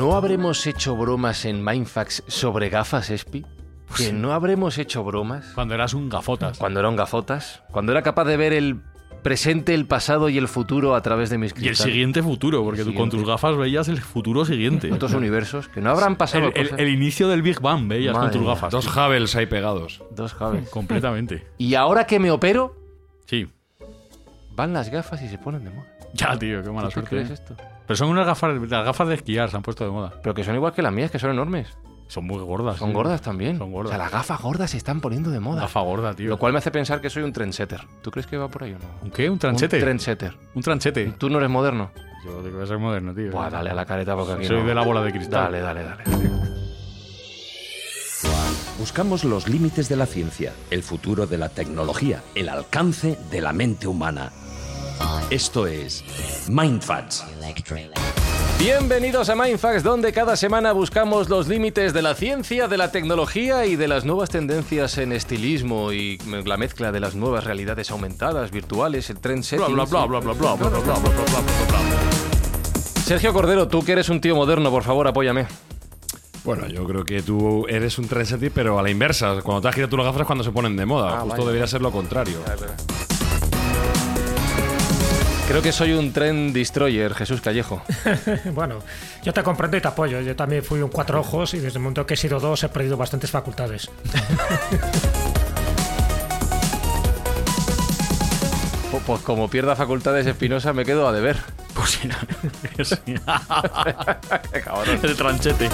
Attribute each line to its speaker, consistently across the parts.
Speaker 1: No habremos hecho bromas en Mindfax sobre gafas, Espi? ¿Que no habremos hecho bromas?
Speaker 2: Cuando eras un gafotas.
Speaker 1: Cuando eran gafotas. Cuando era capaz de ver el presente, el pasado y el futuro a través de mis
Speaker 2: Y el
Speaker 1: cristales.
Speaker 2: siguiente futuro, porque tú con tus gafas veías el futuro siguiente.
Speaker 1: Otros universos que no habrán pasado
Speaker 2: el, el-
Speaker 1: cosas.
Speaker 2: el inicio del Big Bang veías
Speaker 1: Madre
Speaker 2: con tus
Speaker 1: mía.
Speaker 2: gafas.
Speaker 3: Dos Havels ahí pegados.
Speaker 1: Dos Javes.
Speaker 2: Completamente.
Speaker 1: Y ahora que me opero,
Speaker 2: Sí.
Speaker 1: van las gafas y se ponen de moda.
Speaker 2: Ya, tío, qué mala
Speaker 1: ¿Tú
Speaker 2: suerte.
Speaker 1: crees esto?
Speaker 2: Pero son unas gafas, las gafas de esquiar se han puesto de moda.
Speaker 1: Pero que son igual que las mías, que son enormes.
Speaker 2: Son muy gordas.
Speaker 1: Son
Speaker 2: sí.
Speaker 1: gordas también.
Speaker 2: Son gordas.
Speaker 1: O sea, las gafas gordas se están poniendo de moda.
Speaker 2: Gafa gorda, tío.
Speaker 1: Lo cual me hace pensar que soy un trendsetter. ¿Tú crees que va por ahí o no?
Speaker 2: ¿Un qué? ¿Un tranchete?
Speaker 1: Un trendsetter.
Speaker 2: Un tranchete.
Speaker 1: Tú no eres moderno.
Speaker 2: Yo digo que voy a ser moderno, tío.
Speaker 1: Buah, dale a la careta porque aquí
Speaker 2: Soy
Speaker 1: no.
Speaker 2: de la bola de cristal.
Speaker 1: Dale, dale, dale.
Speaker 4: Buscamos los límites de la ciencia, el futuro de la tecnología, el alcance de la mente humana. Esto es Mindfats.
Speaker 1: Bienvenidos a Mindfax, donde cada semana buscamos los límites de la ciencia, de la tecnología y de las nuevas tendencias en estilismo y la mezcla de las nuevas realidades aumentadas, virtuales, el trend
Speaker 2: Bla, bla, bla, bla, bla, bla, bla, bla, bla, bla, bla, bla, bla.
Speaker 1: Sergio Cordero, tú que eres un tío moderno, por favor, apóyame.
Speaker 3: Bueno, yo creo que tú eres un trendsetter, pero a la inversa. Cuando te has quitado tú las gafas es cuando se ponen de moda.
Speaker 1: Ah,
Speaker 3: Justo
Speaker 1: vaya.
Speaker 3: debería ser lo contrario.
Speaker 1: Creo que soy un trend destroyer, Jesús Callejo.
Speaker 5: Bueno, yo te comprendo y te apoyo. Yo también fui un cuatro ojos y desde el momento que he sido dos he perdido bastantes facultades.
Speaker 1: Pu- Pues como pierda facultades Espinosa, me quedo a deber.
Speaker 2: Pues sí, no. Sí. El tranchete.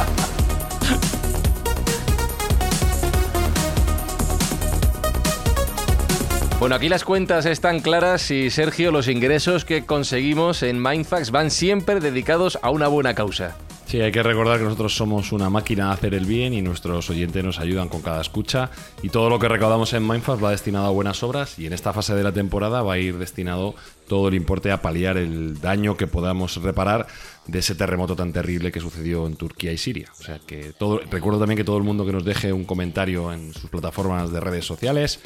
Speaker 1: Bueno, aquí las cuentas están claras y Sergio, los ingresos que conseguimos en Mindfax van siempre dedicados a una buena causa.
Speaker 3: Sí, hay que recordar que nosotros somos una máquina de hacer el bien y nuestros oyentes nos ayudan con cada escucha. Y todo lo que recaudamos en Mindfast va destinado a buenas obras y en esta fase de la temporada va a ir destinado todo el importe a paliar el daño que podamos reparar de ese terremoto tan terrible que sucedió en Turquía y Siria. O sea que todo, recuerdo también que todo el mundo que nos deje un comentario en sus plataformas de redes sociales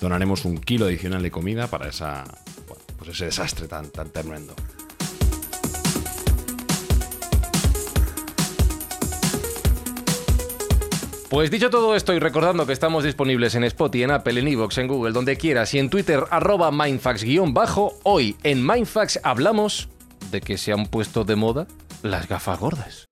Speaker 3: donaremos un kilo adicional de comida para pues ese desastre tan, tan tremendo.
Speaker 1: Pues dicho todo esto y recordando que estamos disponibles en Spotify, en Apple, en Evox, en Google, donde quieras y en Twitter arroba mindfax-bajo, hoy en Mindfax hablamos de que se han puesto de moda las gafas gordas.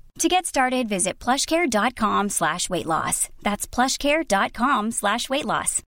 Speaker 6: To get started, visit plushcare.com slash weight loss. That's plushcare.com slash weight loss.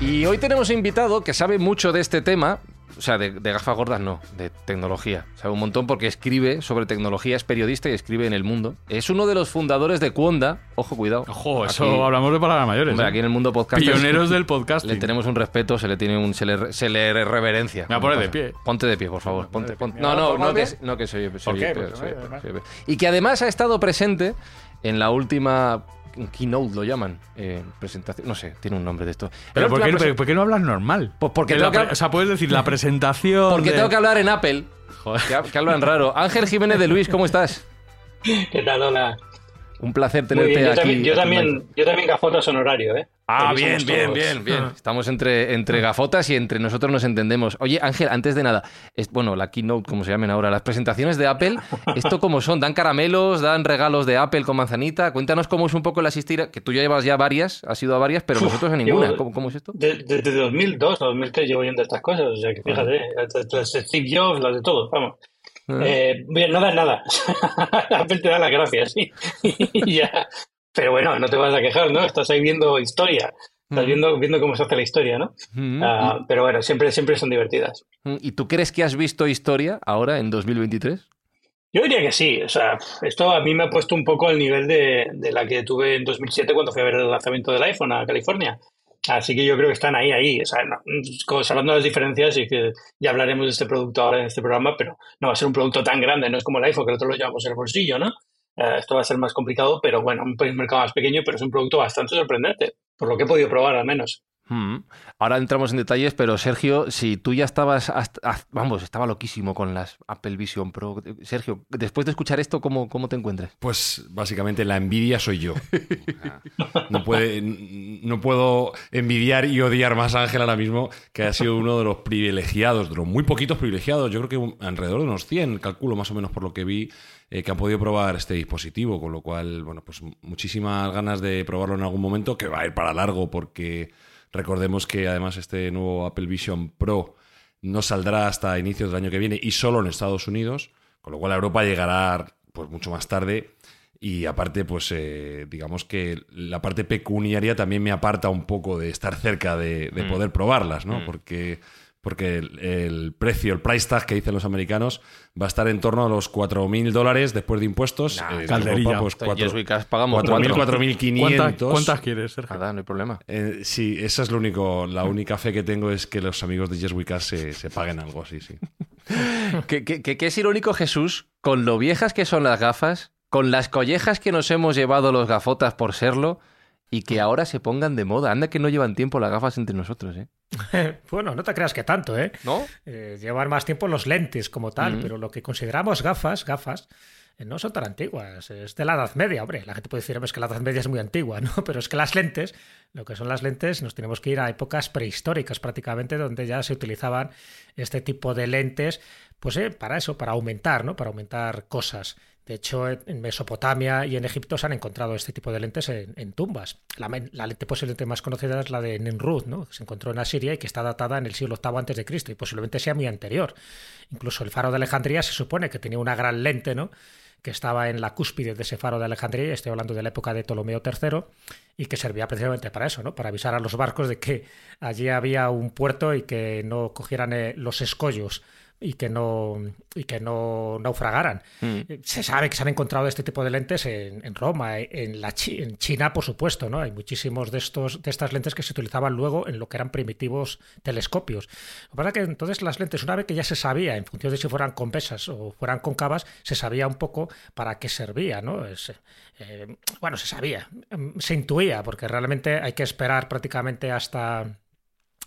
Speaker 1: Y hoy tenemos invitado que sabe mucho de este tema, o sea, de, de gafas gordas no, de tecnología. Sabe un montón porque escribe sobre tecnología, es periodista y escribe en El Mundo. Es uno de los fundadores de Cuonda, ojo, cuidado.
Speaker 2: Ojo, eso
Speaker 1: Aquí-
Speaker 2: hablamos de palabras mayores.
Speaker 1: Hombre,
Speaker 2: ¿eh?
Speaker 1: aquí en el mundo podcast.
Speaker 2: Pioneros del podcasting.
Speaker 1: Le tenemos un respeto, se le tiene un, se le, se le reverencia.
Speaker 2: Me voy a poner de pie.
Speaker 1: Ponte de pie, por favor. Ponte, ponte.
Speaker 2: ¿Me
Speaker 1: No, no, no que, no que soy, soy, soy soy peor. Y que además ha estado presente en la última keynote, lo llaman, eh, presentación, no sé, tiene un nombre de esto.
Speaker 2: Pero ¿por qué, ¿por qué no hablas normal?
Speaker 1: Pues porque
Speaker 2: Que
Speaker 1: tengo que
Speaker 2: O sea, puedes decir la presentación.
Speaker 1: Porque
Speaker 2: de-
Speaker 1: tengo que hablar en Apple,
Speaker 2: Joder.
Speaker 1: que, ha- que hablan raro. Ángel Jiménez de Luis, ¿cómo estás?
Speaker 7: ¿Qué tal? Hola.
Speaker 1: Un placer tenerte
Speaker 7: bien. Yo
Speaker 1: aquí.
Speaker 7: también, yo
Speaker 1: aquí
Speaker 7: también, yo también gafotas honorario, ¿eh?
Speaker 1: Ah, bien, bien,
Speaker 7: todos.
Speaker 1: bien, bien.
Speaker 5: Ah.
Speaker 1: Estamos entre, entre gafotas y entre nosotros nos entendemos. Oye, Ángel, antes de nada, es, bueno, la keynote, como se llamen ahora, las presentaciones de Apple, ¿esto cómo son? ¿Dan caramelos? ¿Dan regalos de Apple con manzanita? Cuéntanos cómo es un poco la asistida, que tú ya llevas ya varias, has ido a varias, pero nosotros a ninguna. ¿Cómo, cómo es esto?
Speaker 7: De- Desde 2002 a 2003 llevo yendo a estas cosas, o sea que fíjate, las de Steve Jobs, las de todo, vamos.
Speaker 1: Ah.
Speaker 7: Eh, bien, no das nada. Apple te da las gracias, sí. Y ya. Pero bueno, no te vas a quejar, ¿no? Estás ahí viendo historia. Estás
Speaker 1: Mm.
Speaker 7: viendo, viendo cómo se hace la historia, ¿no?
Speaker 1: Mm,
Speaker 7: Ah, pero bueno, siempre, siempre son divertidas.
Speaker 1: ¿Y tú crees que has visto historia ahora en 2023?
Speaker 7: Yo diría que sí, o sea, esto a mí me ha puesto un poco al nivel de, de la que tuve en 2007 cuando fui a ver el lanzamiento del iPhone a California. Así que yo creo que están ahí, ahí. O sea, no, como hablando de las diferencias y que ya hablaremos de este producto ahora en este programa, pero no va a ser un producto tan grande, no es como el iPhone que nosotros lo llevamos en el bolsillo, ¿no? Eh, esto va a ser más complicado, pero bueno, un mercado más pequeño, pero es un producto bastante sorprendente, por lo que he podido probar al menos.
Speaker 1: Mm. Ahora entramos en detalles, pero Sergio, si tú ya estabas, hasta- vamos, estaba loquísimo con las Apple Vision Pro. Sergio, después de escuchar esto, ¿cómo, cómo te encuentras?
Speaker 3: Pues básicamente la envidia soy yo. No, puede, no puedo envidiar y odiar más a Ángel ahora mismo, que ha sido uno de los privilegiados, de los muy poquitos privilegiados, yo creo que alrededor de unos 100, calculo más o menos por lo que vi, eh, que han podido probar este dispositivo, con lo cual, bueno, pues muchísimas ganas de probarlo en algún momento, que va a ir para largo, porque recordemos que además este nuevo Apple Vision Pro no saldrá hasta inicios del año que viene y solo en Estados Unidos, con lo cual a Europa llegará pues mucho más tarde. Y aparte, pues eh, digamos que la parte pecuniaria también me aparta un poco de estar cerca de, de
Speaker 1: Mm.
Speaker 3: poder probarlas, ¿no?
Speaker 1: Mm.
Speaker 3: Porque, porque el, el precio, el price tag que dicen los americanos, va a estar en torno a los 4.000 dólares después de impuestos.
Speaker 1: Nah,
Speaker 2: calderilla.
Speaker 3: Europa, pues
Speaker 1: pagamos
Speaker 3: 4.000,
Speaker 1: cuatro.
Speaker 3: 4.500.
Speaker 2: ¿Cuántas, ¿Cuántas quieres, Sergio?
Speaker 1: Nada, no hay problema.
Speaker 3: Eh, sí, esa es lo único, la única fe que tengo es que los amigos de Yes We Cast se, se paguen algo así, sí.
Speaker 1: Que- que- que es irónico, Jesús, con lo viejas que son las gafas, con las collejas que nos hemos llevado los gafotas por serlo, y que ahora se pongan de moda. Anda que no llevan tiempo las gafas entre nosotros, ¿eh?
Speaker 5: bueno, no te creas que tanto, ¿eh?
Speaker 1: ¿No?
Speaker 5: Eh, llevan más tiempo los lentes como tal,
Speaker 1: Mm.
Speaker 5: pero lo que consideramos gafas, gafas, eh, no son tan antiguas. Es de la Edad Media, hombre. La gente puede decir "Hombre, es que la Edad Media es muy antigua, ¿no? Pero es que las lentes, lo que son las lentes, nos tenemos que ir a épocas prehistóricas prácticamente, donde ya se utilizaban este tipo de lentes, pues eh, para eso, para aumentar, ¿no? Para aumentar cosas. De hecho, en Mesopotamia y en Egipto se han encontrado este tipo de lentes en, tumbas. La, lente posiblemente más conocida es la de Nemrut, ¿no? que se encontró en Asiria y que está datada en el siglo VIII Cristo y posiblemente sea muy anterior. Incluso el faro de Alejandría se supone que tenía una gran lente, ¿no? que estaba en la cúspide de ese faro de Alejandría, estoy hablando de la época de Ptolomeo III, y que servía precisamente para eso, ¿no? para avisar a los barcos de que allí había un puerto y que no cogieran eh, los escollos y que no y que no naufragaran.
Speaker 1: Mm.
Speaker 5: Eh, Se sabe que se han encontrado este tipo de lentes en, en Roma, eh, en, la Chi- en China, por supuesto, ¿no? Hay muchísimos de estos de estas lentes que se utilizaban luego en lo que eran primitivos telescopios. Lo que pasa es que entonces las lentes, una vez que ya se sabía, en función de si fueran convexas o fueran cóncavas, se sabía un poco para qué servía, ¿no? Es, eh, bueno, se sabía, mm, se intuía, porque realmente hay que esperar prácticamente hasta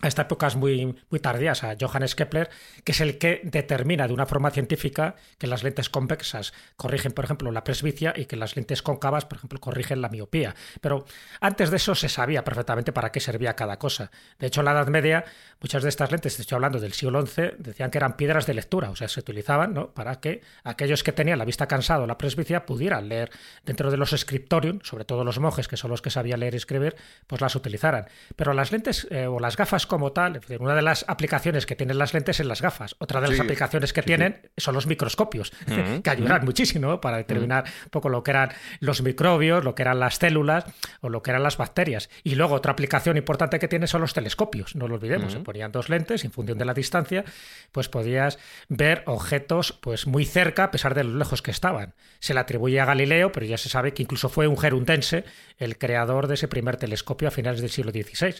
Speaker 5: hasta épocas muy, muy tardías a Johannes Kepler, que es el que determina de una forma científica que las lentes convexas corrigen, por ejemplo, la presbicia y que las lentes cóncavas, por ejemplo, corrigen la miopía. Pero antes de eso se sabía perfectamente para qué servía cada cosa. De hecho, en la Edad Media, muchas de estas lentes, estoy hablando del siglo XI, decían que eran piedras de lectura, o sea, se utilizaban ¿no? para que aquellos que tenían la vista cansada o la presbicia pudieran leer dentro de los scriptorium, sobre todo los monjes, que son los que sabían leer y escribir, pues las utilizaran. Pero las lentes eh, o las gafas como tal, una de las aplicaciones que tienen las lentes es las gafas. Otra de las
Speaker 1: Sí.
Speaker 5: aplicaciones que tienen son los microscopios,
Speaker 1: Ujú,
Speaker 5: que ayudan muchísimo ¿no? para determinar un poco lo que eran los microbios, lo que eran las células o lo que eran las bacterias. Y luego otra aplicación importante que tiene son los telescopios, no lo olvidemos. Se ponían dos lentes, en función de la distancia, pues podías ver objetos pues muy cerca a pesar de lo lejos que estaban. Se le atribuye a Galileo, pero ya se sabe que incluso fue un gerundense el creador de ese primer telescopio a finales del siglo XVI.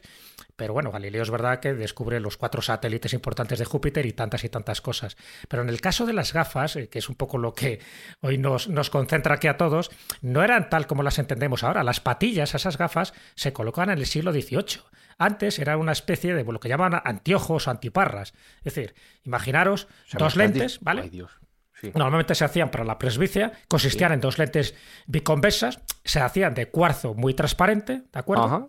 Speaker 5: Pero bueno, Galileo es verdad que descubre los cuatro satélites importantes de Júpiter y tantas y tantas cosas. Pero en el caso de las gafas, eh, que es un poco lo que hoy nos, nos concentra aquí a todos, no eran tal como las entendemos ahora. Las patillas, esas gafas, se colocaban en el siglo XVIII. Antes era una especie de lo que llaman anteojos o antiparras. Es decir, imaginaros
Speaker 1: O sea,
Speaker 5: dos lentes, ¿vale?
Speaker 1: Ay, Dios. Sí.
Speaker 5: Normalmente se hacían para la presbicia, consistían en dos lentes biconvexas, se hacían de cuarzo muy transparente, ¿de acuerdo?
Speaker 1: Ajá.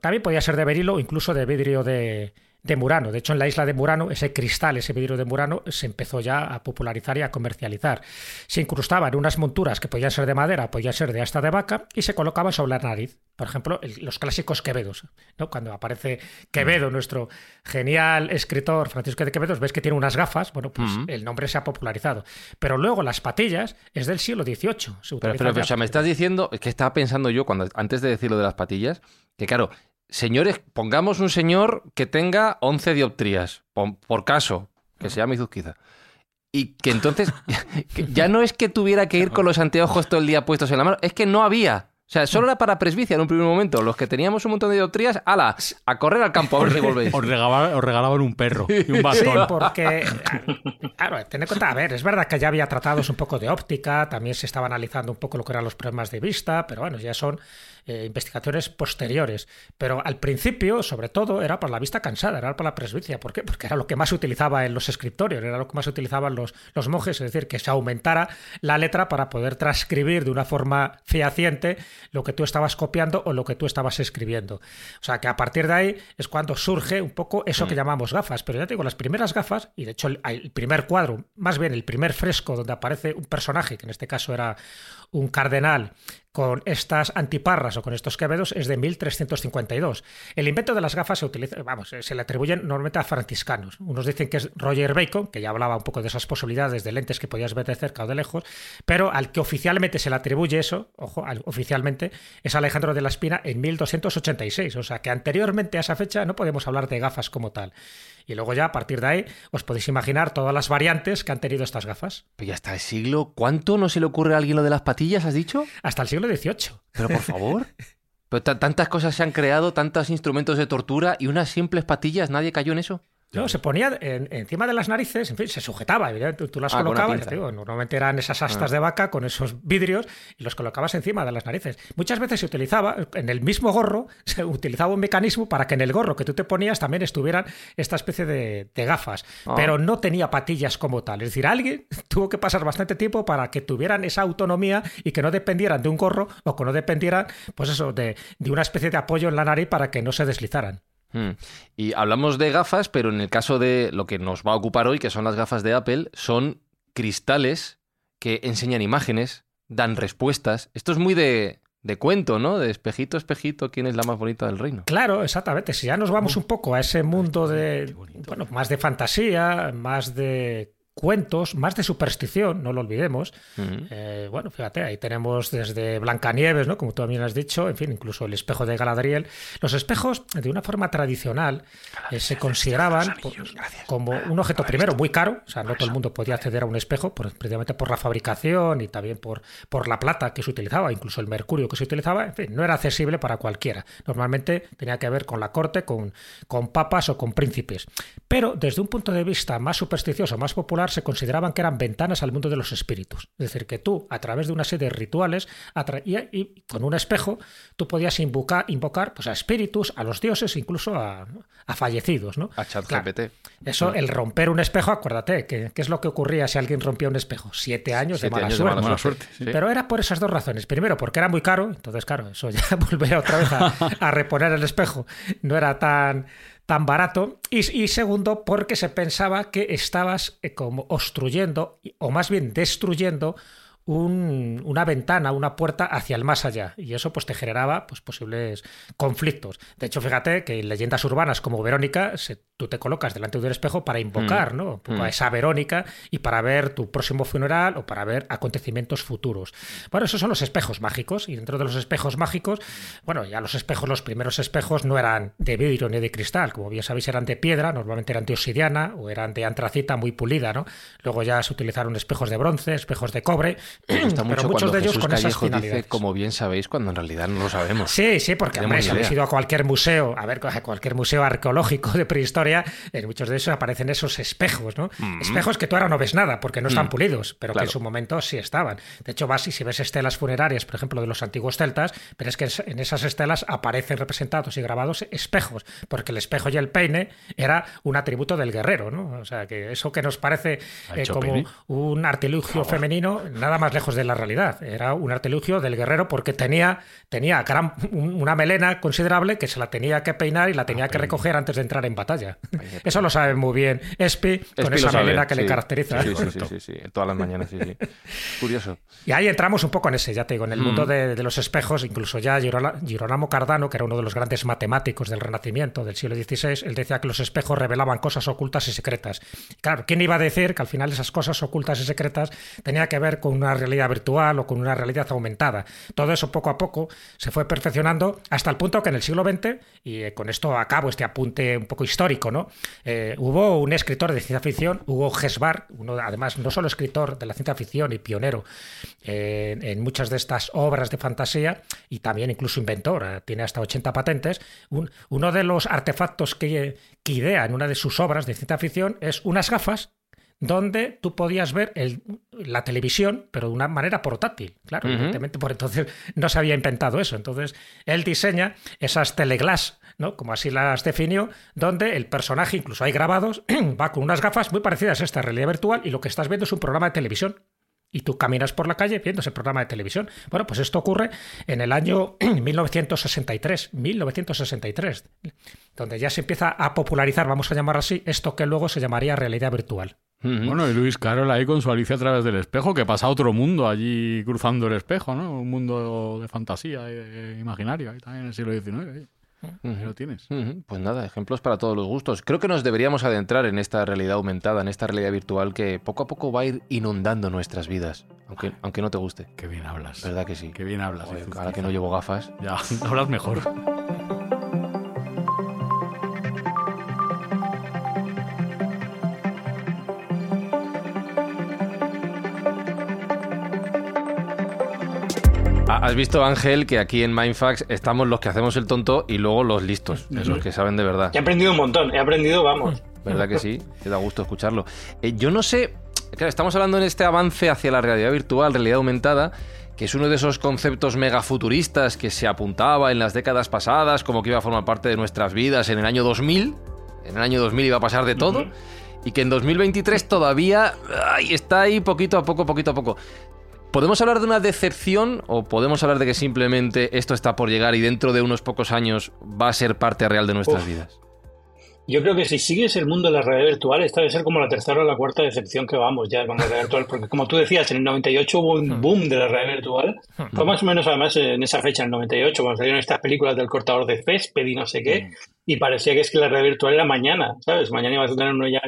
Speaker 5: También podía ser de berilo incluso de vidrio de, de Murano. De hecho, en la isla de Murano, ese cristal, ese vidrio de Murano, se empezó ya a popularizar y a comercializar. Se incrustaba en unas monturas que podían ser de madera, podían ser de asta de vaca, y se colocaba sobre la nariz. Por ejemplo, los clásicos Quevedos. ¿no? Cuando aparece Quevedo, nuestro genial escritor Francisco de Quevedo, ves que tiene unas gafas, bueno, pues el nombre se ha popularizado. Pero luego las patillas es del siglo XVIII.
Speaker 1: pero, pero, o sea, me estás diciendo, es que estaba pensando yo, cuando antes de decir lo de las patillas, que claro, señores, pongamos un señor que tenga 11 dioptrías, por, caso, que se llame Izuzquiza. Y que entonces ya no es que tuviera que ir con los anteojos todo el día puestos en la mano, es que no había. O sea, solo era para presbicia en un primer momento. Los que teníamos un montón de dioptrías, ala, a correr al campo a ver si volvéis.
Speaker 8: Os regalaban, un perro y un bastón.
Speaker 5: Sí, porque, claro, ten en cuenta, a ver, es verdad que ya había tratados un poco de óptica, también se estaba analizando un poco lo que eran los problemas de vista, pero bueno, ya son eh, investigaciones posteriores. Pero al principio, sobre todo, era por la vista cansada, era por la presbicia. ¿Por qué? Porque era lo que más se utilizaba en los escritorios, era lo que más utilizaban los, los monjes, es decir, que se aumentara la letra para poder transcribir de una forma fehaciente lo que tú estabas copiando o lo que tú estabas escribiendo. O sea que a partir de ahí es cuando surge un poco eso que mm. llamamos gafas. Pero ya te digo, las primeras gafas, y de hecho el primer cuadro, más bien el primer fresco donde aparece un personaje, que en este caso era un cardenal con estas antiparras o con estos quevedos es de 1352. El invento de las gafas se utiliza, vamos, se le atribuyen normalmente a franciscanos. Unos dicen que es Roger Bacon, que ya hablaba un poco de esas posibilidades de lentes que podías ver de cerca o de lejos, pero al que oficialmente se le atribuye eso, ojo, oficialmente, es Alejandro de la Espina en 1286. O sea que anteriormente a esa fecha no podemos hablar de gafas como tal. Y luego ya a partir de ahí os podéis imaginar todas las variantes que han tenido estas gafas.
Speaker 1: Pero ya hasta el siglo, ¿cuánto no se le ocurre a alguien lo de las patillas, has dicho?
Speaker 5: Hasta el siglo XVIII.
Speaker 1: Pero por favor. Pero tantas cosas se han creado, tantos instrumentos de tortura y unas simples patillas, ¿nadie cayó en eso?
Speaker 5: No, se ponía encima de las narices, en fin, se sujetaba, tú, tú las ah, colocabas, normalmente eran esas astas ah. de vaca con esos vidrios y los colocabas encima de las narices. Muchas veces se utilizaba, en el mismo gorro, se utilizaba un mecanismo para que en el gorro que tú te ponías también estuvieran esta especie de, gafas, ah. pero no tenía patillas como tal. Es decir, alguien tuvo que pasar bastante tiempo para que tuvieran esa autonomía y que no dependieran de un gorro o que no dependieran, pues eso, de, de una especie de apoyo en la nariz para que no se deslizaran.
Speaker 1: Hmm. Y hablamos de gafas, pero en el caso de lo que nos va a ocupar hoy, que son las gafas de Apple, son cristales que enseñan imágenes, dan respuestas. Esto es muy de, de cuento, ¿no? De espejito, espejito, ¿quién es la más bonita del reino?
Speaker 5: Claro, exactamente. Si ya nos vamos un poco a ese mundo de, bueno, más de fantasía, más de cuentos, más de superstición, no lo olvidemos. Eh, bueno, fíjate, ahí tenemos desde Blancanieves, ¿no? Como tú también has dicho, en fin, incluso el espejo de Galadriel. Los espejos, de una forma tradicional, eh, se consideraban como un objeto primero muy caro, o sea, no todo el mundo podía acceder a un espejo, precisamente por la fabricación y también por, por la plata que se utilizaba, incluso el mercurio que se utilizaba, en fin, no era accesible para cualquiera. Normalmente tenía que ver con la corte, con, con papas o con príncipes. Pero desde un punto de vista más supersticioso, más popular, se consideraban que eran ventanas al mundo de los espíritus. Es decir, que tú, a través de una serie de rituales y, con un espejo, tú podías invocar, invocar pues, a espíritus, a los dioses, incluso a, fallecidos. ¿no?
Speaker 1: A ChatGPT.
Speaker 5: eso, el romper un espejo, acuérdate, ¿qué, es lo que ocurría si alguien rompía un espejo? Siete años, de, mala suerte. Pero era por esas dos razones. Primero, porque era muy caro, entonces, claro, eso ya volver otra vez a reponer el espejo no era tan tan barato. Y, segundo, porque se pensaba que estabas eh, como obstruyendo, o más bien destruyendo, una ventana, una puerta hacia el más allá. Y eso pues te generaba pues, posibles conflictos. De hecho, fíjate que en leyendas urbanas como Verónica se tú te colocas delante de un espejo para invocar mm. ¿no? a mm. esa Verónica y para ver tu próximo funeral o para ver acontecimientos futuros. Bueno, esos son los espejos mágicos y dentro de los espejos mágicos, bueno, ya los espejos, los primeros espejos no eran de vidrio ni de cristal, como bien sabéis eran de piedra, normalmente eran de obsidiana o eran de antracita muy pulida, ¿no? Luego ya se utilizaron espejos de bronce, espejos de cobre,
Speaker 1: pero muchos de ellos con esas finalidades. Dice, como bien sabéis, cuando en realidad no lo sabemos.
Speaker 5: Sí, sí, porque hombre, si habéis ido a cualquier museo, a ver, a cualquier museo arqueológico de prehistoria, en muchos de esos aparecen esos espejos, ¿no? Mm. Espejos que tú ahora no ves nada porque no están mm. pulidos, pero que en su momento sí estaban. De hecho, vas y si ves estelas funerarias, por ejemplo, de los antiguos celtas, pero es que en esas estelas aparecen representados y grabados espejos, porque el espejo y el peine era un atributo del guerrero, ¿no? O sea, que eso que nos parece eh, como un artilugio femenino, nada más lejos de la realidad. Era un artilugio del guerrero porque tenía, tenía gran, una melena considerable que se la tenía que peinar y la tenía que recoger antes de entrar en batalla. Eso lo sabe muy bien Espi con
Speaker 1: Espi
Speaker 5: esa
Speaker 1: lo sabe,
Speaker 5: melena que le
Speaker 1: sí.
Speaker 5: caracteriza.
Speaker 1: Sí, sí, sí, sí, sí, todas las mañanas, sí, sí. Curioso.
Speaker 5: Y ahí entramos un poco en ese, ya te digo, en el mundo de, de los espejos, incluso ya Girona- Girolamo Cardano, que era uno de los grandes matemáticos del Renacimiento del siglo XVI, él decía que los espejos revelaban cosas ocultas y secretas. Claro, ¿quién iba a decir que al final esas cosas ocultas y secretas tenía que ver con una realidad virtual o con una realidad aumentada? Todo eso poco a poco se fue perfeccionando hasta el punto que en el siglo XX, y eh, con esto acabo este apunte un poco histórico, ¿no? Eh, hubo un escritor de ciencia ficción, Hugo Gesbar, uno además no solo escritor de la ciencia ficción y pionero eh, en muchas de estas obras de fantasía y también incluso inventor, tiene hasta 80 patentes. Un- uno de los artefactos que, que idea en una de sus obras de ciencia ficción es unas gafas donde tú podías ver el- la televisión, pero de una manera portátil. Claro, evidentemente por entonces no se había inventado eso. Entonces él diseña esas teleglass, ¿no? como así las definió, donde el personaje, incluso hay grabados, va con unas gafas muy parecidas a esta realidad virtual y lo que estás viendo es un programa de televisión y tú caminas por la calle viendo ese programa de televisión. Bueno, pues esto ocurre en el año 1963, 1963, donde ya se empieza a popularizar, vamos a llamar así, esto que luego se llamaría realidad virtual.
Speaker 8: Bueno, y Luis Carroll ahí con su Alicia a través del espejo, que pasa a otro mundo allí cruzando el espejo, ¿no? Un mundo de fantasía y de imaginario, ahí también en el siglo XIX. ahí. Lo tienes.
Speaker 1: Pues nada, ejemplos para todos los gustos. Creo que nos deberíamos adentrar en esta realidad aumentada, en esta realidad virtual que poco a poco va a ir inundando nuestras vidas, aunque, aunque no te guste.
Speaker 8: Qué bien hablas.
Speaker 1: ¿Verdad que sí?
Speaker 8: Qué bien hablas.
Speaker 1: Ahora que no llevo gafas.
Speaker 8: Ya, hablas mejor.
Speaker 1: Has visto, Ángel, que aquí en Mindfax estamos los que hacemos el tonto y luego los listos, los que saben de verdad.
Speaker 7: He aprendido un montón, he aprendido, vamos.
Speaker 1: ¿Verdad que sí? Que da gusto escucharlo. Eh, yo no sé, claro, estamos hablando en este avance hacia la realidad virtual, realidad aumentada, que es uno de esos conceptos megafuturistas que se apuntaba en las décadas pasadas, como que iba a formar parte de nuestras vidas en el año 2000. En el año 2000 iba a pasar de todo. Y que en 2023 todavía ay, está ahí poquito a poco, poquito a poco. ¿Podemos hablar de una decepción o podemos hablar de que simplemente esto está por llegar y dentro de unos pocos años va a ser parte real de nuestras
Speaker 7: Uf.
Speaker 1: vidas?
Speaker 7: Yo creo que si sigues el mundo de la realidad virtual, esta debe ser como la tercera o la cuarta decepción que vamos ya con la realidad virtual, porque como tú decías, en el 98 hubo un boom de la realidad virtual, fue más o menos además en esa fecha, en el 98, cuando salieron estas películas del cortador de césped y no sé qué, y parecía que es que la realidad virtual era mañana, ¿sabes? Mañana ibas a tener uno ya...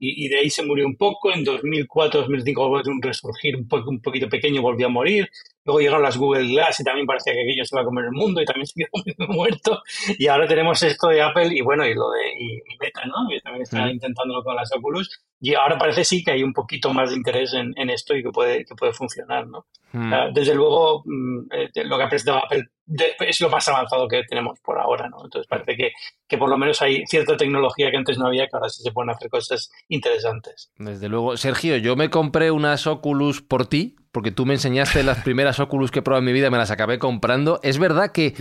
Speaker 7: Y, de ahí se murió un poco, en 2004, 2005 volvió a un resurgir un, po- un poquito pequeño, volvió a morir, luego llegaron las Google Glass y también parecía que aquello se iba a comer el mundo y también se quedó muerto, y ahora tenemos esto de Apple y bueno, y lo de y, y Meta, ¿no? Que también está
Speaker 1: Ujú.
Speaker 7: intentándolo con las Oculus. Y ahora parece sí que hay un poquito más de interés en, en esto y que puede, que puede funcionar, ¿no?
Speaker 1: Hmm.
Speaker 7: Desde luego, mm, eh, lo que ha presentado Apple es lo más avanzado que tenemos por ahora, ¿no? Entonces parece que, que por lo menos hay cierta tecnología que antes no había, que ahora sí se pueden hacer cosas interesantes.
Speaker 1: Desde luego. Sergio, yo me compré unas Oculus por ti, porque tú me enseñaste las primeras Oculus que he probado en mi vida, me las acabé comprando. Es verdad que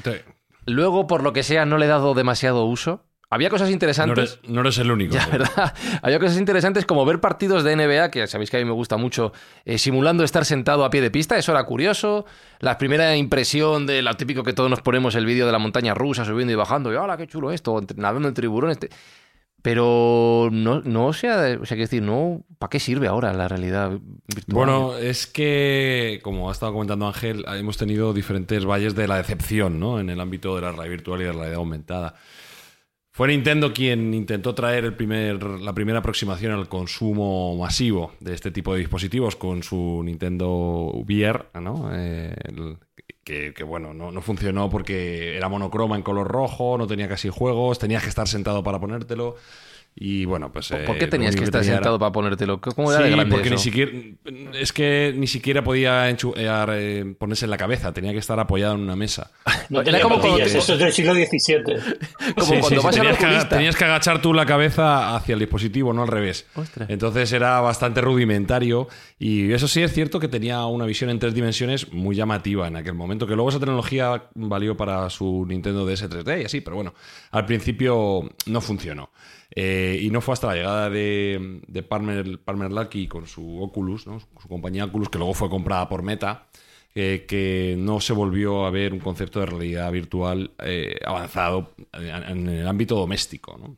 Speaker 1: luego, por lo que sea, no le he dado demasiado uso. Había cosas
Speaker 3: No
Speaker 1: interesantes.
Speaker 3: eres, no eres el único.
Speaker 1: Ya, ¿verdad? Había cosas interesantes como ver partidos de NBA, que sabéis que a mí me gusta mucho, eh, simulando estar sentado a pie de pista, eso era curioso. La primera impresión de lo típico que todos nos ponemos el vídeo de la montaña rusa subiendo y bajando, y ¡hola, qué chulo esto! Nadando en tiburón. Este. Pero no, no sé, o sea, quiero decir, no, ¿para qué sirve ahora la realidad virtual?
Speaker 3: Bueno, es que, como ha estado comentando Ángel, hemos tenido diferentes valles de la decepción ¿no? en el ámbito de la realidad virtual y de la realidad aumentada. Fue Nintendo quien intentó traer el primer, la primera aproximación al consumo masivo de este tipo de dispositivos con su Nintendo VR, ¿no? Eh, el- que, bueno, no, no funcionó porque era monocroma en color rojo, no tenía casi juegos, tenías que estar sentado para ponértelo. Y bueno, pues.
Speaker 1: ¿Por
Speaker 3: eh,
Speaker 1: por qué
Speaker 3: lo
Speaker 1: tenías que estar
Speaker 3: tenía era-
Speaker 1: sentado para ponértelo? ¿Cómo era
Speaker 3: sí,
Speaker 1: de
Speaker 3: porque ni siquiera es que ni siquiera podía eh, eh, ponerse en la cabeza, tenía que estar apoyado en una mesa.
Speaker 7: No
Speaker 1: Era como cuando
Speaker 7: patillas,
Speaker 1: te-
Speaker 7: Eso es del siglo XVII.
Speaker 1: Como
Speaker 3: Sí, sí,
Speaker 1: cuando
Speaker 3: sí,
Speaker 1: vas al
Speaker 3: tenías, que,
Speaker 1: oculista.
Speaker 3: tenías que agachar tú la cabeza hacia el dispositivo, no al revés.
Speaker 1: Ostras.
Speaker 3: Entonces era bastante rudimentario y eso sí es cierto que tenía una visión en tres dimensiones muy llamativa en aquel momento, que luego esa tecnología valió para su Nintendo DS 3D y así, pero bueno, al principio no funcionó. Eh, y no fue hasta la llegada de, de Palmer, Palmer Luckey con su Oculus, ¿no? su compañía Oculus, que luego fue comprada por Meta, eh, que no se volvió a ver un concepto de realidad virtual eh, avanzado en, en el ámbito doméstico. ¿no?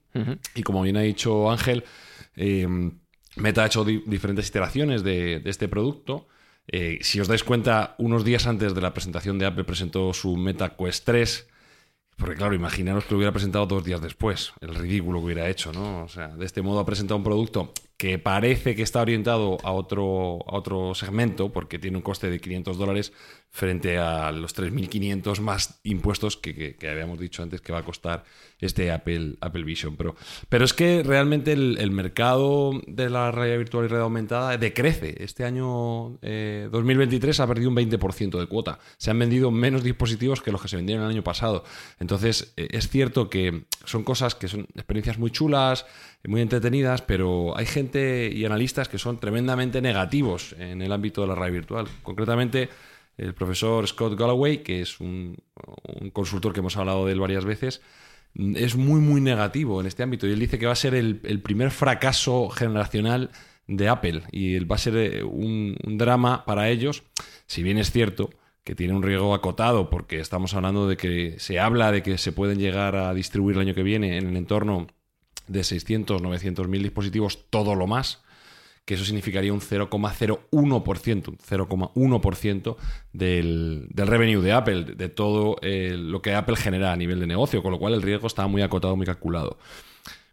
Speaker 3: Y como bien ha dicho Ángel, Meta ha hecho di- diferentes iteraciones de, de este producto. Si os dais cuenta, unos días antes de la presentación de Apple presentó su Meta Quest 3. Porque claro, imaginaros que lo hubiera presentado dos días después, el ridículo que hubiera hecho, ¿no? O sea, de este modo ha presentado un producto que parece que está orientado a otro, a otro segmento, porque tiene un coste de 500 dólares frente a los 3.500 más impuestos que, que- habíamos dicho antes que va a costar este Apple, Apple Vision Pro. Pero es que realmente el, mercado de la realidad virtual y realidad aumentada decrece. Este año eh, 2023 ha perdido un 20% de cuota. Se han vendido menos dispositivos que los que se vendieron el año pasado. Entonces, eh, es cierto que son cosas que son experiencias muy chulas, muy entretenidas, pero hay gente y analistas que son tremendamente negativos en el ámbito de la realidad virtual. Concretamente, el profesor Scott Galloway, que es un, consultor que hemos hablado de él varias veces, es muy, muy negativo en este ámbito. Y él dice que va a ser el, primer fracaso generacional de Apple y él va a ser eh, un drama para ellos, si bien es cierto que tiene un riesgo acotado, porque estamos hablando de que se habla de que se pueden llegar a distribuir el año que viene en el entorno de 600, 900 mil dispositivos, todo lo más, que eso significaría un 0,01%, un 0,1% del, del revenue de Apple, de todo eh, lo que Apple genera a nivel de negocio, con lo cual el riesgo está muy acotado, muy calculado.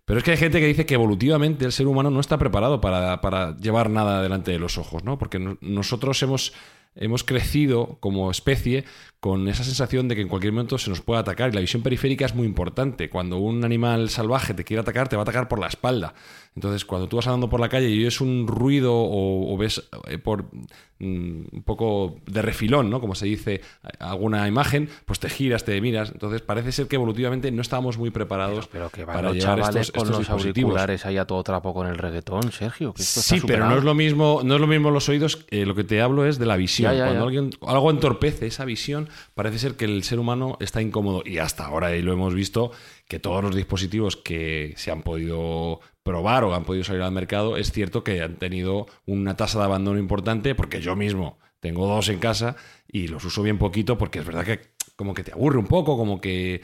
Speaker 3: Pero es que hay gente que dice que evolutivamente el ser humano no está preparado para, para llevar nada delante de los ojos, ¿no? Porque no- nosotros hemos, hemos crecido como especie con esa sensación de que en cualquier momento se nos puede atacar. Y la visión periférica es muy importante. Cuando un animal salvaje te quiere atacar, te va a atacar por la espalda. Entonces, cuando tú vas andando por la calle y oyes un ruido o, o ves eh, por mm, un poco de refilón, ¿no? Como se dice, alguna imagen, pues te giras, te miras. Entonces, parece ser que evolutivamente no estábamos muy preparados
Speaker 1: Pero que van
Speaker 3: para
Speaker 1: los
Speaker 3: llevar estos,
Speaker 1: con
Speaker 3: estos
Speaker 1: los auriculares ahí a todo trapo con el reggaetón, Sergio. Que esto
Speaker 3: Sí, pero no es lo mismo, no es lo mismo los oídos. eh, lo que te hablo es de la visión.
Speaker 1: Ya, ya,
Speaker 3: Cuando
Speaker 1: ya.
Speaker 3: alguien algo entorpece esa visión, parece ser que el ser humano está incómodo. Y hasta ahora y lo hemos visto que todos los dispositivos que se han podido probar o han podido salir al mercado, es cierto que han tenido una tasa de abandono importante, porque yo mismo tengo dos en casa y los uso bien poquito, porque es verdad que como que te aburre un poco, como que,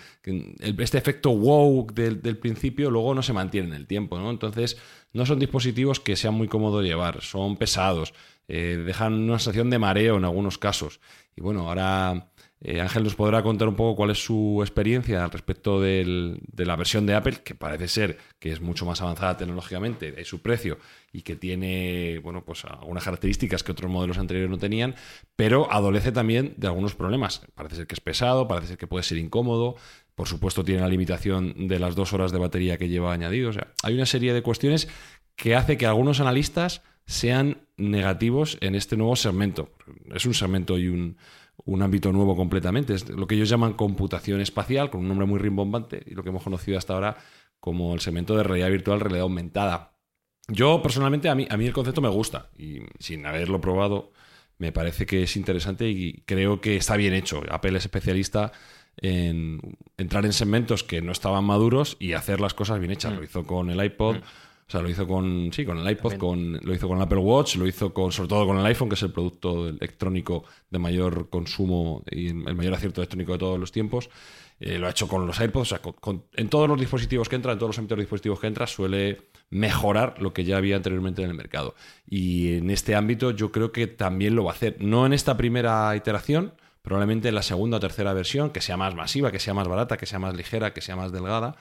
Speaker 3: este efecto wow del, principio luego no se mantiene en el tiempo, ¿no? Entonces, no son dispositivos que sean muy cómodos llevar, son pesados, eh, dejan una sensación de mareo en algunos casos. Y bueno, ahora eh, Ángel nos podrá contar un poco cuál es su experiencia al respecto del- de la versión de Apple, que parece ser que es mucho más avanzada tecnológicamente, de su precio y que tiene, bueno, pues algunas características que otros modelos anteriores no tenían, pero adolece también de algunos problemas. Parece ser que es pesado, parece ser que puede ser incómodo, por supuesto tiene la limitación de las dos horas de batería que lleva añadido. O sea, hay una serie de cuestiones que hace que algunos analistas sean negativos en este nuevo segmento. Es un segmento y un, un ámbito nuevo completamente. Es lo que ellos llaman computación espacial, con un nombre muy rimbombante, y lo que hemos conocido hasta ahora como el segmento de realidad virtual, realidad aumentada. Yo personalmente, a mí, a mí el concepto me gusta, y sin haberlo probado, me parece que es interesante y creo que está bien hecho. Apple es especialista en entrar en segmentos que no estaban maduros y hacer las cosas bien hechas. Lo hizo con el iPod, o sea, lo hizo con sí, con el iPod, con, lo hizo con el Apple Watch, lo hizo con sobre todo con el iPhone, que es el producto electrónico de mayor consumo y el mayor acierto electrónico de todos los tiempos. Eh, lo ha hecho con los AirPods, o sea, con- con- en todos los dispositivos que entra, en todos los ámbitos de dispositivos que entra, suele mejorar lo que ya había anteriormente en el mercado. Y en este ámbito yo creo que también lo va a hacer. No en esta primera iteración, probablemente en la segunda o tercera versión, que sea más masiva, que sea más barata, que sea más ligera, que sea más delgada.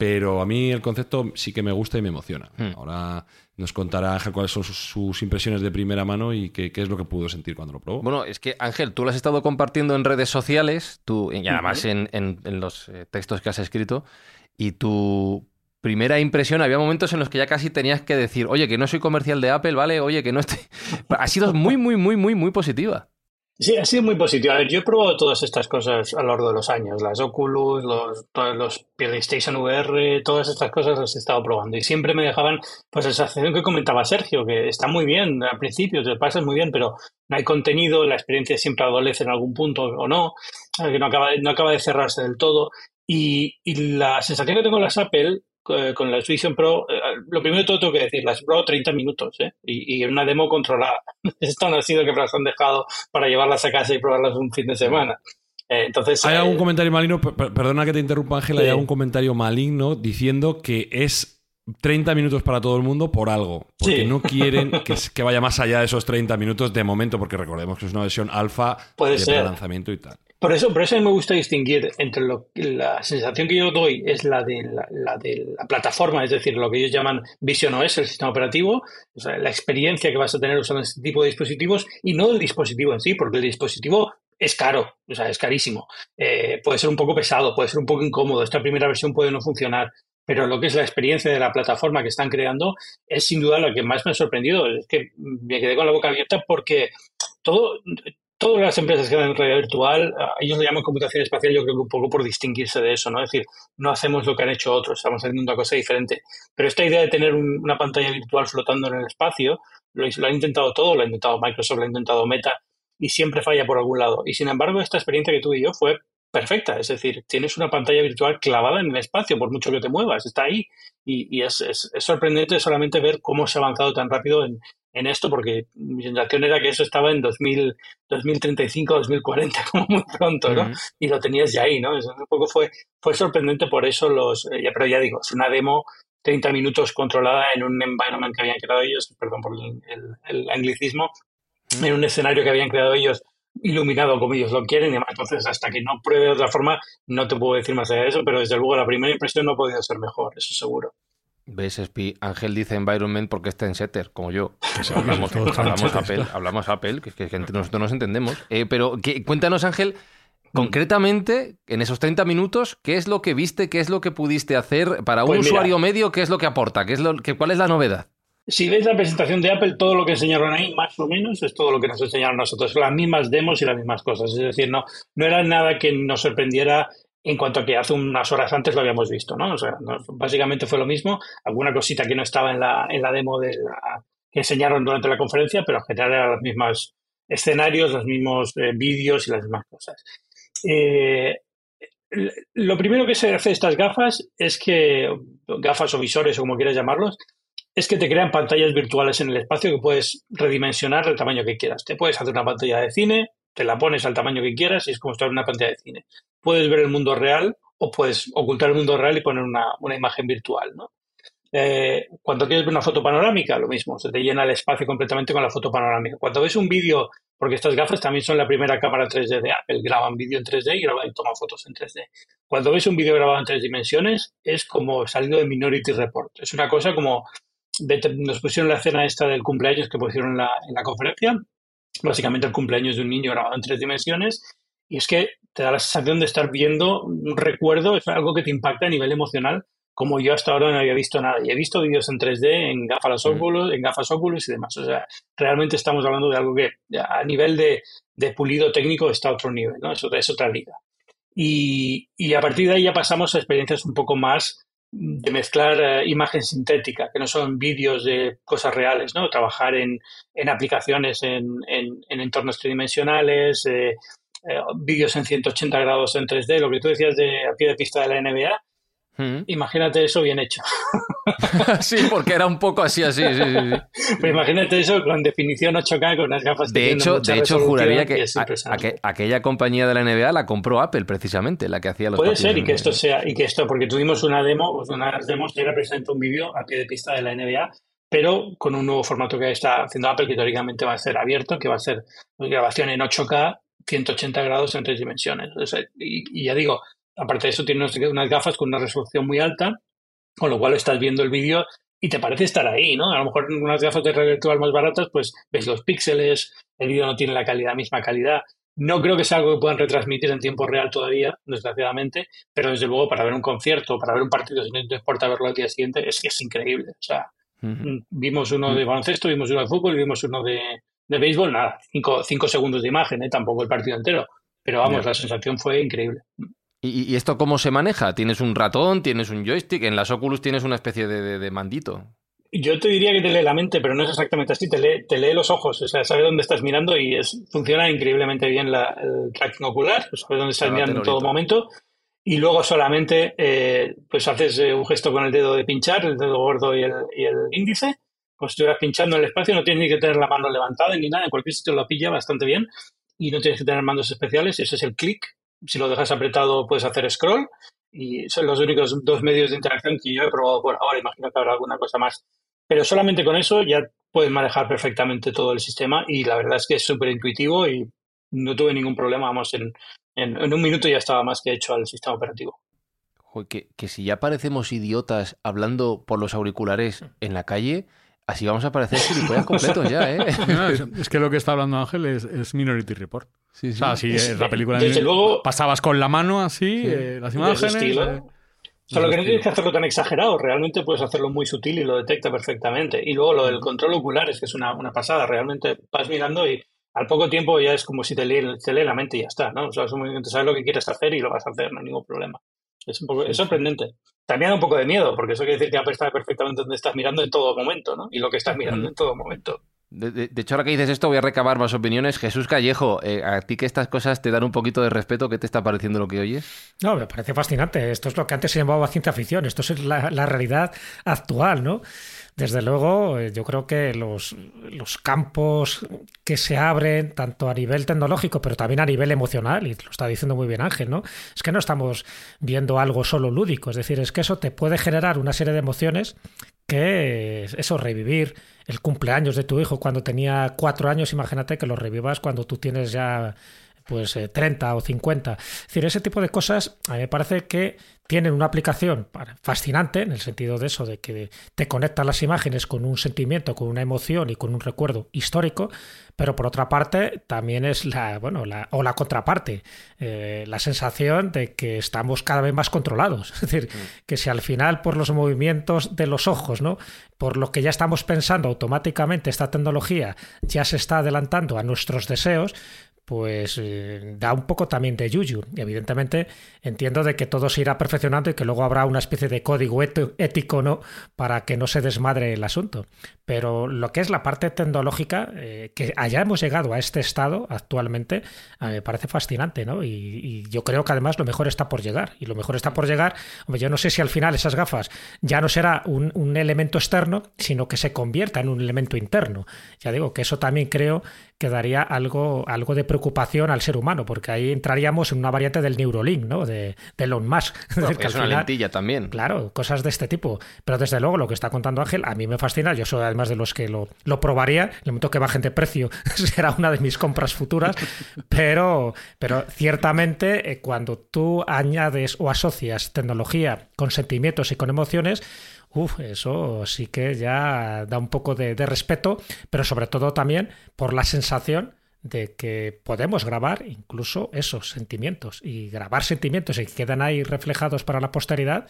Speaker 3: Pero a mí el concepto sí que me gusta y me emociona.
Speaker 1: Hmm.
Speaker 3: Ahora nos contará Ángel cuáles son sus, sus impresiones de primera mano y qué, qué es lo que pudo sentir cuando lo probó.
Speaker 1: Bueno, es que Ángel, tú lo has estado compartiendo en redes sociales, tú, y además en, en- en los eh, textos que has escrito, y tu primera impresión, había momentos en los que ya casi tenías que decir, oye, que no soy comercial de Apple, ¿vale? Oye, que no estoy... Ha sido muy, muy, muy, muy, muy positiva.
Speaker 7: Sí, ha sido muy positivo. A ver, yo he probado todas estas cosas a lo largo de los años, las Oculus, los, los PlayStation VR, todas estas cosas las he estado probando y siempre me dejaban pues esa sensación que comentaba Sergio, que está muy bien al principio, te pasas muy bien, pero no hay contenido, la experiencia siempre adolece en algún punto o no, eh, que no acaba, no acaba de cerrarse del todo. Y, y la sensación que tengo en las Apple con la Vision Pro, eh, lo primero de todo tengo que decir, las Pro 30 minutos, ¿eh? Y, y una demo controlada. Esto no ha sido que me las han dejado para llevarlas a casa y probarlas un fin de semana. Eh, entonces,
Speaker 3: Hay
Speaker 7: eh,
Speaker 3: algún comentario maligno, per- per- perdona que te interrumpa Ángela,
Speaker 7: Sí.
Speaker 3: hay algún comentario maligno diciendo que es 30 minutos para todo el mundo por algo, porque
Speaker 7: Sí.
Speaker 3: no quieren que, que vaya más allá de esos 30 minutos de momento, porque recordemos que es una versión alfa de lanzamiento y tal.
Speaker 7: Por eso, por eso me gusta distinguir entre lo, la sensación que yo doy es la de la, de la plataforma, es decir, lo que ellos llaman Vision OS, el sistema operativo, la experiencia que vas a tener usando este tipo de dispositivos y no el dispositivo en sí, porque el dispositivo es caro, o sea, es carísimo. Eh, puede ser un poco pesado, puede ser un poco incómodo. Esta primera versión puede no funcionar, pero lo que es la experiencia de la plataforma que están creando es sin duda lo que más me ha sorprendido. Es que me quedé con la boca abierta porque todo, todas las empresas que dan realidad virtual, ah, ellos lo llaman computación espacial, yo creo que un poco por distinguirse de eso, ¿no? Es decir, no hacemos lo que han hecho otros, estamos haciendo una cosa diferente. Pero esta idea de tener un- una pantalla virtual flotando en el espacio, lo, han intentado todo, lo ha intentado Microsoft, lo ha intentado Meta, y siempre falla por algún lado. Y sin embargo, esta experiencia que tuve yo fue perfecta, es decir, tienes una pantalla virtual clavada en el espacio, por mucho que te muevas, está ahí. Y, y es, es- es sorprendente solamente ver cómo se ha avanzado tan rápido en, en esto, porque mi sensación era que eso estaba en 2000, 2035, 2040, como muy pronto, ¿no? Y lo tenías ya ahí, ¿no? Es un poco fue, fue sorprendente por eso los, eh, ya- pero ya digo, es una demo 30 minutos controlada en un environment que habían creado ellos, perdón por el, el- el anglicismo, en un escenario que habían creado ellos iluminado como ellos lo quieren y demás. Entonces, hasta que no pruebe de otra forma, no te puedo decir más allá de eso, pero desde luego la primera impresión no ha podido ser mejor, eso seguro.
Speaker 1: ¿Ves, Spi? Ángel dice environment porque está en setter, como yo.
Speaker 3: sí,
Speaker 1: hablamos, hablamos Apple, hablamos Apple, que, es que gente- nosotros nos entendemos. Eh, pero que- cuéntanos, Ángel, concretamente, en esos 30 minutos, ¿qué es lo que viste, qué es lo que pudiste hacer para un
Speaker 7: Pues mira.
Speaker 1: usuario medio? ¿Qué es lo que aporta? ¿Qué es lo, que, ¿Cuál es la novedad?
Speaker 7: Si ves la presentación de Apple, todo lo que enseñaron ahí, más o menos, es todo lo que nos enseñaron nosotros. Las mismas demos y las mismas cosas. Es decir, no, no era nada que nos sorprendiera en cuanto a que hace unas horas antes lo habíamos visto, ¿no? O sea, básicamente fue lo mismo. Alguna cosita que no estaba en la, en la demo de que enseñaron durante la conferencia, pero en general eran los mismos escenarios, los mismos eh, vídeos y las mismas cosas. Eh, lo primero que se hace estas gafas es que, gafas o visores o como quieras llamarlos, es que te crean pantallas virtuales en el espacio que puedes redimensionar el tamaño que quieras. Te puedes hacer una pantalla de cine, te la pones al tamaño que quieras y es como estar en una pantalla de cine. Puedes ver el mundo real o puedes ocultar el mundo real y poner una, una imagen virtual, ¿no? Eh, cuando quieres ver una foto panorámica, lo mismo, se te llena el espacio completamente con la foto panorámica. Cuando ves un vídeo, porque estas gafas también son la primera cámara 3D de Apple, graban vídeo en 3D y, graban, y toman fotos en 3D. Cuando ves un vídeo grabado en tres dimensiones, es como salido de Minority Report. Es una cosa como nos pusieron la escena esta del cumpleaños que pusieron en la, en la conferencia, básicamente el cumpleaños de un niño grabado en tres dimensiones, y es que te da la sensación de estar viendo un recuerdo, es algo que te impacta a nivel emocional, como yo hasta ahora no había visto nada. Y he visto vídeos en 3D, en gafas Oculus, en gafas Oculus y demás. O sea, realmente estamos hablando de algo que a nivel de, de pulido técnico está a otro nivel, ¿no? Es, otra- es otra liga. Y, y a partir de ahí ya pasamos a experiencias un poco más de mezclar eh, imagen sintética, que no son vídeos de cosas reales, ¿no? Trabajar en, en aplicaciones en, en- en entornos tridimensionales, eh, eh, vídeos en 180 grados en 3D, lo que tú decías de a pie de pista de la NBA,
Speaker 1: Mm.
Speaker 7: imagínate eso bien hecho.
Speaker 1: sí, porque era un poco así, así, sí, sí, sí.
Speaker 7: Pero imagínate eso con definición 8K, con unas gafas
Speaker 1: De hecho, de hecho juraría que a- aquella compañía de la NBA la compró Apple, precisamente, la que hacía los
Speaker 7: Puede ser y que esto sea, y que esto, porque tuvimos una demo, una de las demos que era precisamente un vídeo a pie de pista de la NBA, pero con un nuevo formato que está haciendo Apple, que teóricamente va a ser abierto, que va a ser grabación en 8K, 180 grados en tres dimensiones. O sea, y, y ya digo, aparte de eso, tiene unas, unas gafas con una resolución muy alta, con lo cual estás viendo el vídeo y te parece estar ahí, ¿no? A lo mejor en unas gafas de realidad virtual más baratas, pues ves los píxeles, el vídeo no tiene la calidad, misma calidad. No creo que sea algo que puedan retransmitir en tiempo real todavía, desgraciadamente, pero desde luego para ver un concierto, para ver un partido, si no te importa verlo al día siguiente, es que es increíble. O sea, mm, vimos uno de baloncesto, vimos uno de fútbol, vimos uno de, de béisbol, nada, cinco, cinco segundos de imagen, ¿eh? tampoco el partido entero. Pero vamos, la sensación fue increíble.
Speaker 1: ¿Y, y esto cómo se maneja? ¿Tienes un ratón? ¿Tienes un joystick? En las Oculus tienes una especie de, de- de mandito.
Speaker 7: Yo te diría que te lee la mente, pero no es exactamente así. Te lee, te lee los ojos, o sea, sabe dónde estás mirando y es, funciona increíblemente bien la- el tracking ocular, pues sabe dónde estás mirando en todo momento. y luego solamente eh, pues haces eh, un gesto con el dedo de pinchar, el dedo gordo y el, y el índice, como si estuvieras pinchando en el espacio, no tienes ni que tener la mano levantada ni nada, en cualquier sitio lo pilla bastante bien y no tienes que tener mandos especiales, ese es el clic, si lo dejas apretado puedes hacer scroll y son los únicos dos medios de interacción que yo he probado por ahora, imagino que habrá alguna cosa más. Pero solamente con eso ya puedes manejar perfectamente todo el sistema y la verdad es que es súper intuitivo y no tuve ningún problema, vamos, en, en, en, un minuto ya estaba más que hecho al sistema operativo.
Speaker 1: Que, que si ya parecemos idiotas hablando por los auriculares en la calle, así vamos a parecer gilipollas completos ya, ¿eh?
Speaker 8: No, es, es, que lo que está hablando Ángel es, es Minority Report.
Speaker 1: Sí, sí.
Speaker 8: O sea, si
Speaker 7: Es-
Speaker 8: la película
Speaker 7: desde luego-
Speaker 8: pasabas con la mano así, eh, las
Speaker 7: de
Speaker 8: imágenes. eh,
Speaker 7: O sea, lo que no tienes que hacerlo tan exagerado, realmente puedes hacerlo muy sutil y lo detecta perfectamente. Y luego lo del control ocular es que es una, una pasada, realmente vas mirando y al poco tiempo ya es como si te lee, te lee la mente y ya está, ¿no? O sea, es un movimiento, sabes lo que quieres hacer y lo vas a hacer, no hay ningún problema. Es, un poco, es sorprendente. También da un poco de miedo, porque eso quiere decir que Apple sabe perfectamente dónde estás mirando en todo momento, ¿no? Y lo que estás mirando en todo momento.
Speaker 1: De, hecho, ahora que dices esto, voy a recabar más opiniones. Jesús Callejo, eh, a ti que estas cosas te dan un poquito de respeto, ¿qué te está pareciendo lo que oyes?
Speaker 5: No, me parece fascinante. Esto es lo que antes se llamaba ciencia ficción. Esto es la, la realidad actual, ¿no? Desde luego, eh, yo creo que los, los campos que se abren, tanto a nivel tecnológico, pero también a nivel emocional, y lo está diciendo muy bien Ángel, ¿no? Es que no estamos viendo algo solo lúdico, es decir, es que eso te puede generar una serie de emociones que es eso, revivir el cumpleaños de tu hijo cuando tenía cuatro años, imagínate que lo revivas cuando tú tienes ya pues eh, 30 o 50. Es decir, ese tipo de cosas a mí me parece que tienen una aplicación fascinante en el sentido de eso, de que te conectan las imágenes con un sentimiento, con una emoción y con un recuerdo histórico, pero por otra parte también es la, bueno, la, o la contraparte, eh, la sensación de que estamos cada vez más controlados. Es decir, que si al final por los movimientos de los ojos, ¿no? por lo que ya estamos pensando automáticamente, esta tecnología ya se está adelantando a nuestros deseos, pues eh, da un poco también de yuyu. Y evidentemente entiendo de que todo se irá perfeccionando y que luego habrá una especie de código éti- ético, ¿no? Para que no se desmadre el asunto. Pero lo que es la parte tecnológica, eh, que hayamos llegado a este estado actualmente, me parece fascinante, ¿no? Y, y yo creo que además lo mejor está por llegar. Y lo mejor está por llegar, hombre, yo no sé si al final esas gafas ya no será un, un elemento externo, sino que se convierta en un elemento interno. Ya digo que eso también creo que daría algo, algo de preocupación al ser humano, porque ahí entraríamos en una variante del Neurolink, ¿no? De, de Elon Musk.
Speaker 1: Bueno,
Speaker 5: que
Speaker 1: es una
Speaker 5: final-
Speaker 1: lentilla también.
Speaker 5: Claro, cosas de este tipo. Pero desde luego lo que está contando Ángel a mí me fascina. Yo soy además de los que lo, lo probaría. En el momento que bajen de precio será una de mis compras futuras. Pero, pero ciertamente eh, cuando tú añades o asocias tecnología con sentimientos y con emociones, Uf, eso sí que ya da un poco de, respeto, pero sobre todo también por la sensación de que podemos grabar incluso esos sentimientos y grabar sentimientos y que quedan ahí reflejados para la posteridad.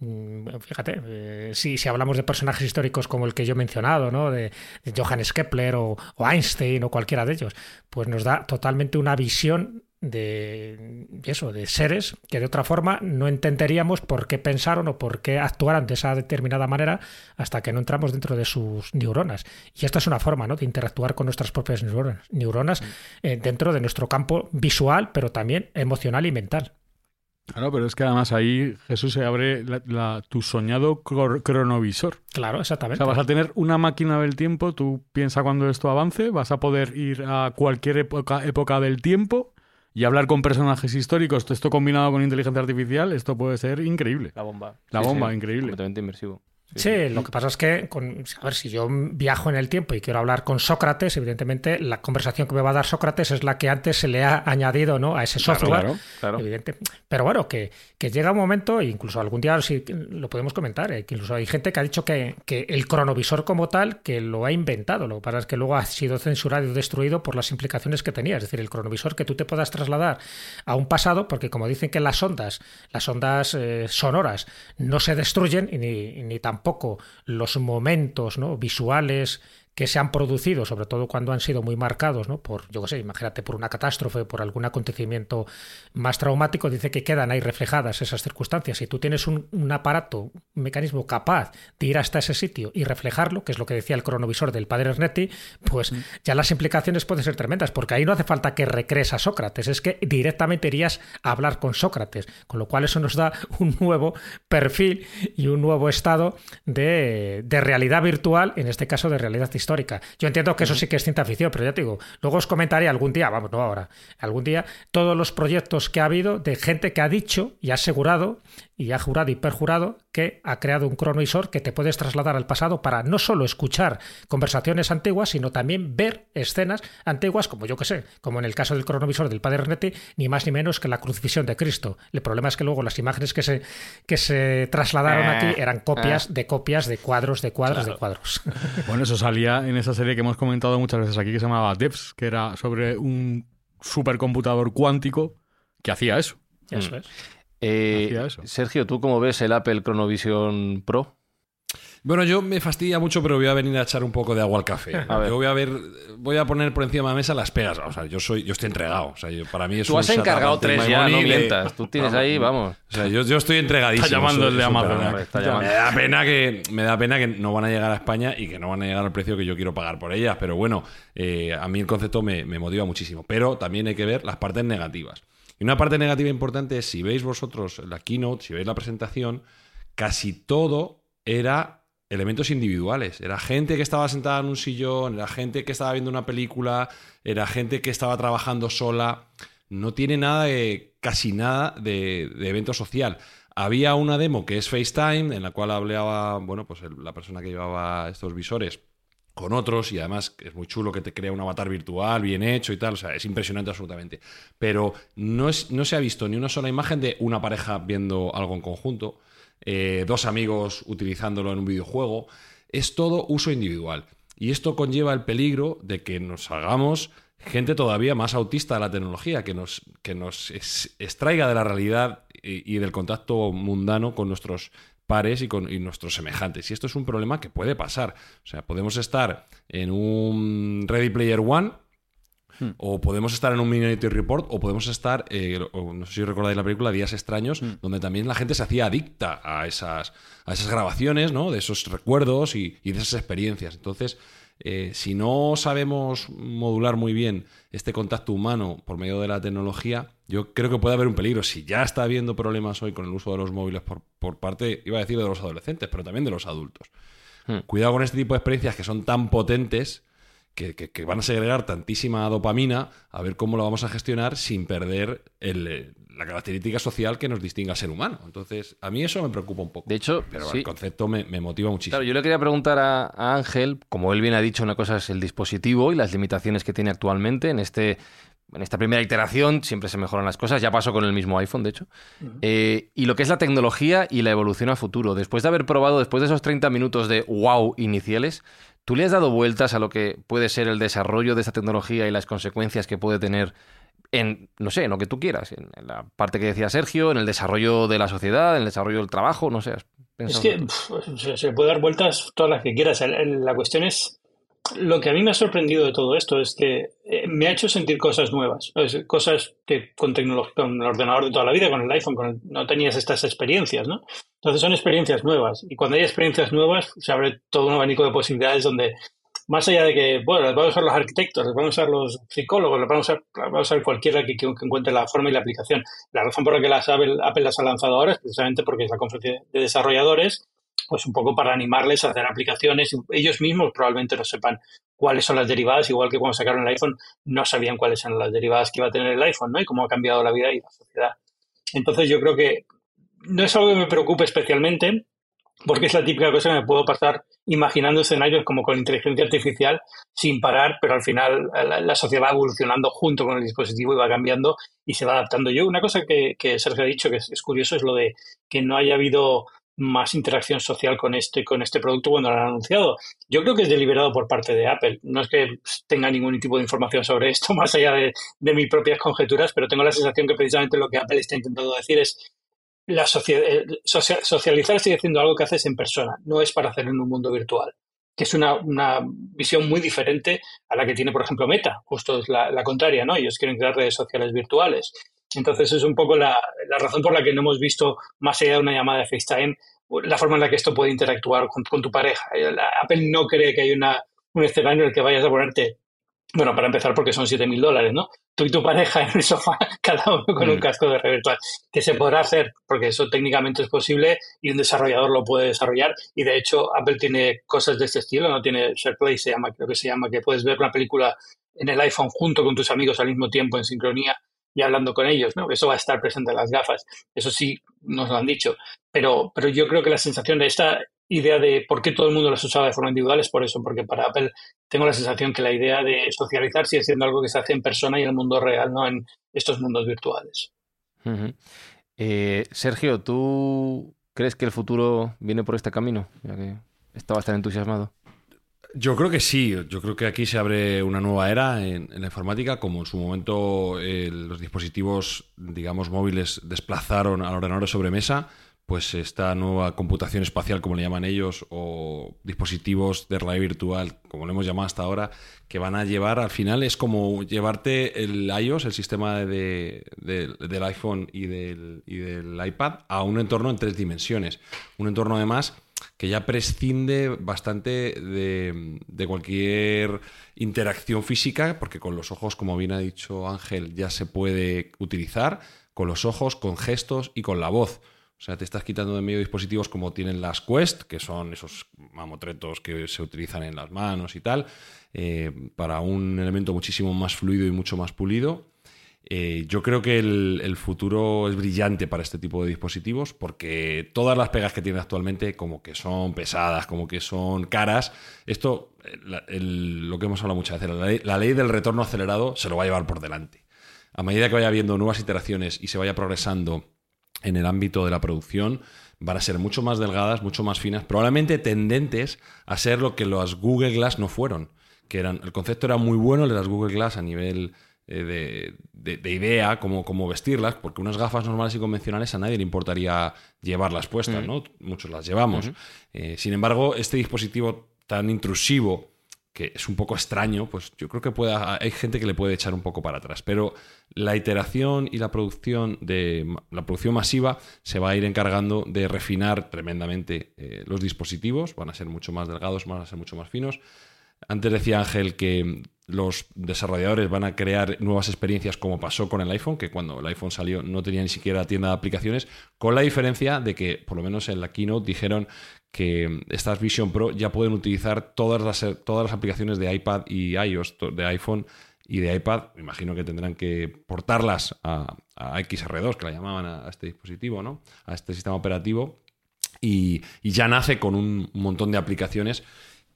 Speaker 5: mm, Fíjate, eh, si, si hablamos de personajes históricos como el que yo he mencionado, ¿no? de, de Johannes Kepler o, o Einstein o cualquiera de ellos, pues nos da totalmente una visión de eso, de seres que de otra forma no entenderíamos por qué pensaron o por qué actuaran de esa determinada manera hasta que no entramos dentro de sus neuronas. Y esta es una forma ¿no? de interactuar con nuestras propias neuronas, neuronas eh, dentro de nuestro campo visual, pero también emocional y mental.
Speaker 8: Claro, pero es que además ahí Jesús se abre la- la- tu soñado cronovisor.
Speaker 5: Claro,
Speaker 8: O
Speaker 5: exactamente.
Speaker 8: sea, vas a tener una máquina del tiempo, tú piensa cuando esto avance, vas a poder ir a cualquier época, época del tiempo y hablar con personajes históricos. Esto combinado con inteligencia artificial, esto puede ser increíble.
Speaker 1: La bomba.
Speaker 8: La bomba, increíble.
Speaker 1: Completamente inmersivo.
Speaker 5: Sí, lo que pasa es que, con, a ver, si yo viajo en el tiempo y quiero hablar con Sócrates, evidentemente la conversación que me va a dar Sócrates es la que antes se le ha añadido ¿no? a ese
Speaker 8: Claro,
Speaker 5: software.
Speaker 8: claro,
Speaker 1: claro.
Speaker 5: Evidente. Pero bueno, que, que llega un momento, e incluso algún día sí lo podemos comentar, eh, que incluso hay gente que ha dicho que, que el cronovisor como tal, que lo ha inventado. Lo que pasa es que luego ha sido censurado y destruido por las implicaciones que tenía. Es decir, el cronovisor que tú te puedas trasladar a un pasado, porque como dicen que las ondas, las ondas eh, sonoras, no se destruyen y ni, ni tampoco los momentos ¿no? visuales que se han producido, sobre todo cuando han sido muy marcados, ¿no? Por, yo qué sé, imagínate, por una catástrofe, por algún acontecimiento más traumático, dice que quedan ahí reflejadas esas circunstancias. Si tú tienes un, un aparato, un mecanismo capaz de ir hasta ese sitio y reflejarlo, que es lo que decía el cronovisor del padre Ernetti, pues ya las implicaciones pueden ser tremendas, porque ahí no hace falta que recrees a Sócrates, es que directamente irías a hablar con Sócrates, con lo cual eso nos da un nuevo perfil y un nuevo estado de, de realidad virtual, en este caso de realidad histórica. Yo entiendo que eso sí que es ciencia ficción, pero ya te digo, luego os comentaré algún día, vamos, no ahora, algún día, todos los proyectos que ha habido de gente que ha dicho y ha asegurado y ha jurado y perjurado que ha creado un cronovisor que te puedes trasladar al pasado para no solo escuchar conversaciones antiguas, sino también ver escenas antiguas, como yo que sé, como en el caso del cronovisor del padre Renetti, ni más ni menos que la crucifixión de Cristo. El problema es que luego las imágenes que se, que se trasladaron aquí eran copias de copias de cuadros, de cuadros, de cuadros.
Speaker 8: Bueno, eso salía en esa serie que hemos comentado muchas veces aquí que se llamaba Devs, que era sobre un supercomputador cuántico que hacía eso.
Speaker 5: Eso es.
Speaker 1: Eh. Sergio, ¿tú cómo ves el Apple Chronovision Pro?
Speaker 3: Bueno, yo me fastidia mucho, pero voy a venir a echar un poco de agua al café.
Speaker 1: A ver.
Speaker 3: Yo voy a ver, voy a poner por encima de la mesa las pegas. O sea, yo soy, yo estoy entregado. O sea, yo- para mí es
Speaker 1: Tú
Speaker 3: un
Speaker 1: has encargado tres ya, no
Speaker 3: de-
Speaker 1: mientas. Tú tienes ahí, vamos.
Speaker 3: O sea, yo, yo estoy entregadísimo.
Speaker 8: Está llamando
Speaker 3: soy-
Speaker 8: el de
Speaker 3: soy
Speaker 8: Amazon,
Speaker 3: superman.
Speaker 1: hombre, está llamando.
Speaker 3: Me da pena que me da pena que no van a llegar a España y que no van a llegar al precio que yo quiero pagar por ellas. Pero bueno, eh, a mí el concepto me, me motiva muchísimo. Pero también hay que ver las partes negativas. Y una parte negativa importante es si veis vosotros la keynote, si veis la presentación, casi todo era elementos individuales. Era gente que estaba sentada en un sillón, era gente que estaba viendo una película, era gente que estaba trabajando sola. No tiene nada de, casi nada de, evento social. Había una demo que es FaceTime, en la cual hablaba, bueno, pues la persona que llevaba estos visores con otros y además es muy chulo que te crea un avatar virtual bien hecho y tal, o sea, es impresionante absolutamente. Pero no, es, no se ha visto ni una sola imagen de una pareja viendo algo en conjunto, eh, dos amigos utilizándolo en un videojuego, es todo uso individual. Y esto conlleva el peligro de que nos hagamos gente todavía más autista de la tecnología, que nos, que nos extraiga de la realidad y del contacto mundano con nuestros pares y con y nuestros semejantes. Y esto es un problema que puede pasar. O sea, podemos estar en un Ready Player One, o podemos estar en un Minority Report, o podemos estar, eh, o no sé si recordáis la película Días Extraños, donde también la gente se hacía adicta a esas, a esas grabaciones, ¿no? De esos recuerdos y, y de esas experiencias. Entonces, eh, si no sabemos modular muy bien este contacto humano por medio de la tecnología, yo creo que puede haber un peligro. Si ya está habiendo problemas hoy con el uso de los móviles por, por parte, iba a decir, de los adolescentes, pero también de los adultos.
Speaker 1: Hmm.
Speaker 3: Cuidado con este tipo de experiencias que son tan potentes que, que- que van a segregar tantísima dopamina, a ver cómo lo vamos a gestionar sin perder el, eh, la característica social que nos distingue al ser humano. Entonces, a mí eso me preocupa un poco.
Speaker 1: De hecho,
Speaker 3: pero
Speaker 1: sí.
Speaker 3: el concepto me, me motiva muchísimo.
Speaker 1: Claro, yo le quería preguntar a, a Ángel, como él bien ha dicho, una cosa es el dispositivo y las limitaciones que tiene actualmente. En, este, en esta primera iteración siempre se mejoran las cosas, ya pasó con el mismo iPhone, de hecho. Eh, y lo que es la tecnología y la evolución a futuro. Después de haber probado, después de esos 30 minutos de wow iniciales, ¿tú le has dado vueltas a lo que puede ser el desarrollo de esta tecnología y las consecuencias que puede tener en, no sé, en lo que tú quieras, en, en la parte que decía Sergio, en el desarrollo de la sociedad, en el desarrollo del trabajo, no sé. ¿has
Speaker 7: Es que pf, se, puede dar vueltas todas las que quieras. La cuestión es, lo que a mí me ha sorprendido de todo esto es que eh, me ha hecho sentir cosas nuevas, cosas que con con el ordenador de toda la vida, con el iPhone, con el- no tenías estas experiencias, ¿no? Entonces son experiencias nuevas y cuando hay experiencias nuevas se abre todo un abanico de posibilidades donde más allá de que, bueno, las van a usar los arquitectos, las van a usar los psicólogos, las van a usar, las va a usar cualquiera que, que encuentre la forma y la aplicación. La razón por la que las Apple, Apple las ha lanzado ahora es precisamente porque es la conferencia de desarrolladores, pues un poco para animarles a hacer aplicaciones. Ellos mismos probablemente no sepan cuáles son las derivadas, igual que cuando sacaron el iPhone no sabían cuáles eran las derivadas que iba a tener el iPhone, ¿no? Y cómo ha cambiado la vida y la sociedad. Entonces yo creo que no es algo que me preocupe especialmente, porque es la típica cosa que me puedo pasar imaginando escenarios como con inteligencia artificial sin parar, pero al final la, sociedad va evolucionando junto con el dispositivo y va cambiando y se va adaptando. Yo, una cosa que, que Sergio ha dicho que es curioso es lo de que no haya habido más interacción social con este, con este producto cuando lo han anunciado. Yo creo que es deliberado por parte de Apple. No es que tenga ningún tipo de información sobre esto, más allá de, de mis propias conjeturas, pero tengo la sensación que precisamente lo que Apple está intentando decir es la eh, socia- socializar sigue siendo algo que haces en persona, no es para hacer en un mundo virtual. que es una, una, visión muy diferente a la que tiene, por ejemplo, Meta. Justo es la, la contraria, ¿no? Ellos quieren crear redes sociales virtuales. Entonces es un poco la, la, razón por la que no hemos visto, más allá de una llamada de FaceTime, la forma en la que esto puede interactuar con, con tu pareja. Apple no cree que hay una, un escenario en el que vayas a ponerte bueno, para empezar, porque son 7.000 dólares, ¿no? Tú y tu pareja en el sofá, cada uno con un mm. casco de red virtual, que se podrá hacer, porque eso técnicamente es posible y un desarrollador lo puede desarrollar. Y de hecho, Apple tiene cosas de este estilo, ¿no? Tiene SharePlay, se llama, creo que se llama, que puedes ver una película en el iPhone junto con tus amigos al mismo tiempo en sincronía y hablando con ellos, ¿no? Eso va a estar presente en las gafas. Eso sí, nos lo han dicho. Pero, pero yo creo que la sensación de esta idea de por qué todo el mundo las usaba de forma individual es por eso, porque para Apple tengo la sensación que la idea de socializar sigue siendo algo que se hace en persona y en el mundo real, no en estos mundos virtuales.
Speaker 1: eh, Sergio, ¿tú crees que el futuro viene por este camino? Ya que estabas tan entusiasmado.
Speaker 3: Yo creo que sí, yo creo que aquí se abre una nueva era en, en la informática, como en su momento eh, los dispositivos, digamos, móviles desplazaron al ordenador de sobremesa pues esta nueva computación espacial, como le llaman ellos, o dispositivos de realidad virtual, como lo hemos llamado hasta ahora, que van a llevar, al final es como llevarte el iOS, el sistema de, del iPhone y del, y del iPad, a un entorno en tres dimensiones. Un entorno además que ya prescinde bastante de, de, cualquier interacción física, porque con los ojos, como bien ha dicho Ángel, ya se puede utilizar, con los ojos, con gestos y con la voz. O sea, te estás quitando de medio dispositivos como tienen las Quest, que son esos mamotretos que se utilizan en las manos y tal, eh, para un elemento muchísimo más fluido y mucho más pulido. Eh, yo creo que el, futuro es brillante para este tipo de dispositivos porque todas las pegas que tiene actualmente como que son pesadas, como que son caras. Esto, lo que hemos hablado muchas veces, la ley, la ley del retorno acelerado se lo va a llevar por delante. A medida que vaya habiendo nuevas iteraciones y se vaya progresando en el ámbito de la producción van a ser mucho más delgadas, mucho más finas, probablemente tendentes a ser lo que las Google Glass no fueron. Que eran, el concepto era muy bueno de las Google Glass a nivel eh, de, idea, cómo, cómo, vestirlas, porque unas gafas normales y convencionales a nadie le importaría llevarlas puestas. ¿no? Muchos las llevamos. Eh, sin embargo, este dispositivo tan intrusivo que es un poco extraño, pues yo creo que pueda, hay gente que le puede echar un poco para atrás. Pero la iteración y la producción de la producción masiva se va a ir encargando de refinar tremendamente eh, los dispositivos, van a ser mucho más delgados, van a ser mucho más finos. Antes decía Ángel que los desarrolladores van a crear nuevas experiencias como pasó con el iPhone, que cuando el iPhone salió no tenía ni siquiera tienda de aplicaciones, con la diferencia de que por lo menos en la keynote dijeron que estas Vision Pro ya pueden utilizar todas las, todas las aplicaciones de iPad y iOS, de iPhone y de iPad. Imagino que tendrán que portarlas a, XR2, que la llamaban a, este dispositivo, ¿no? a este sistema operativo. Y ya nace con un montón de aplicaciones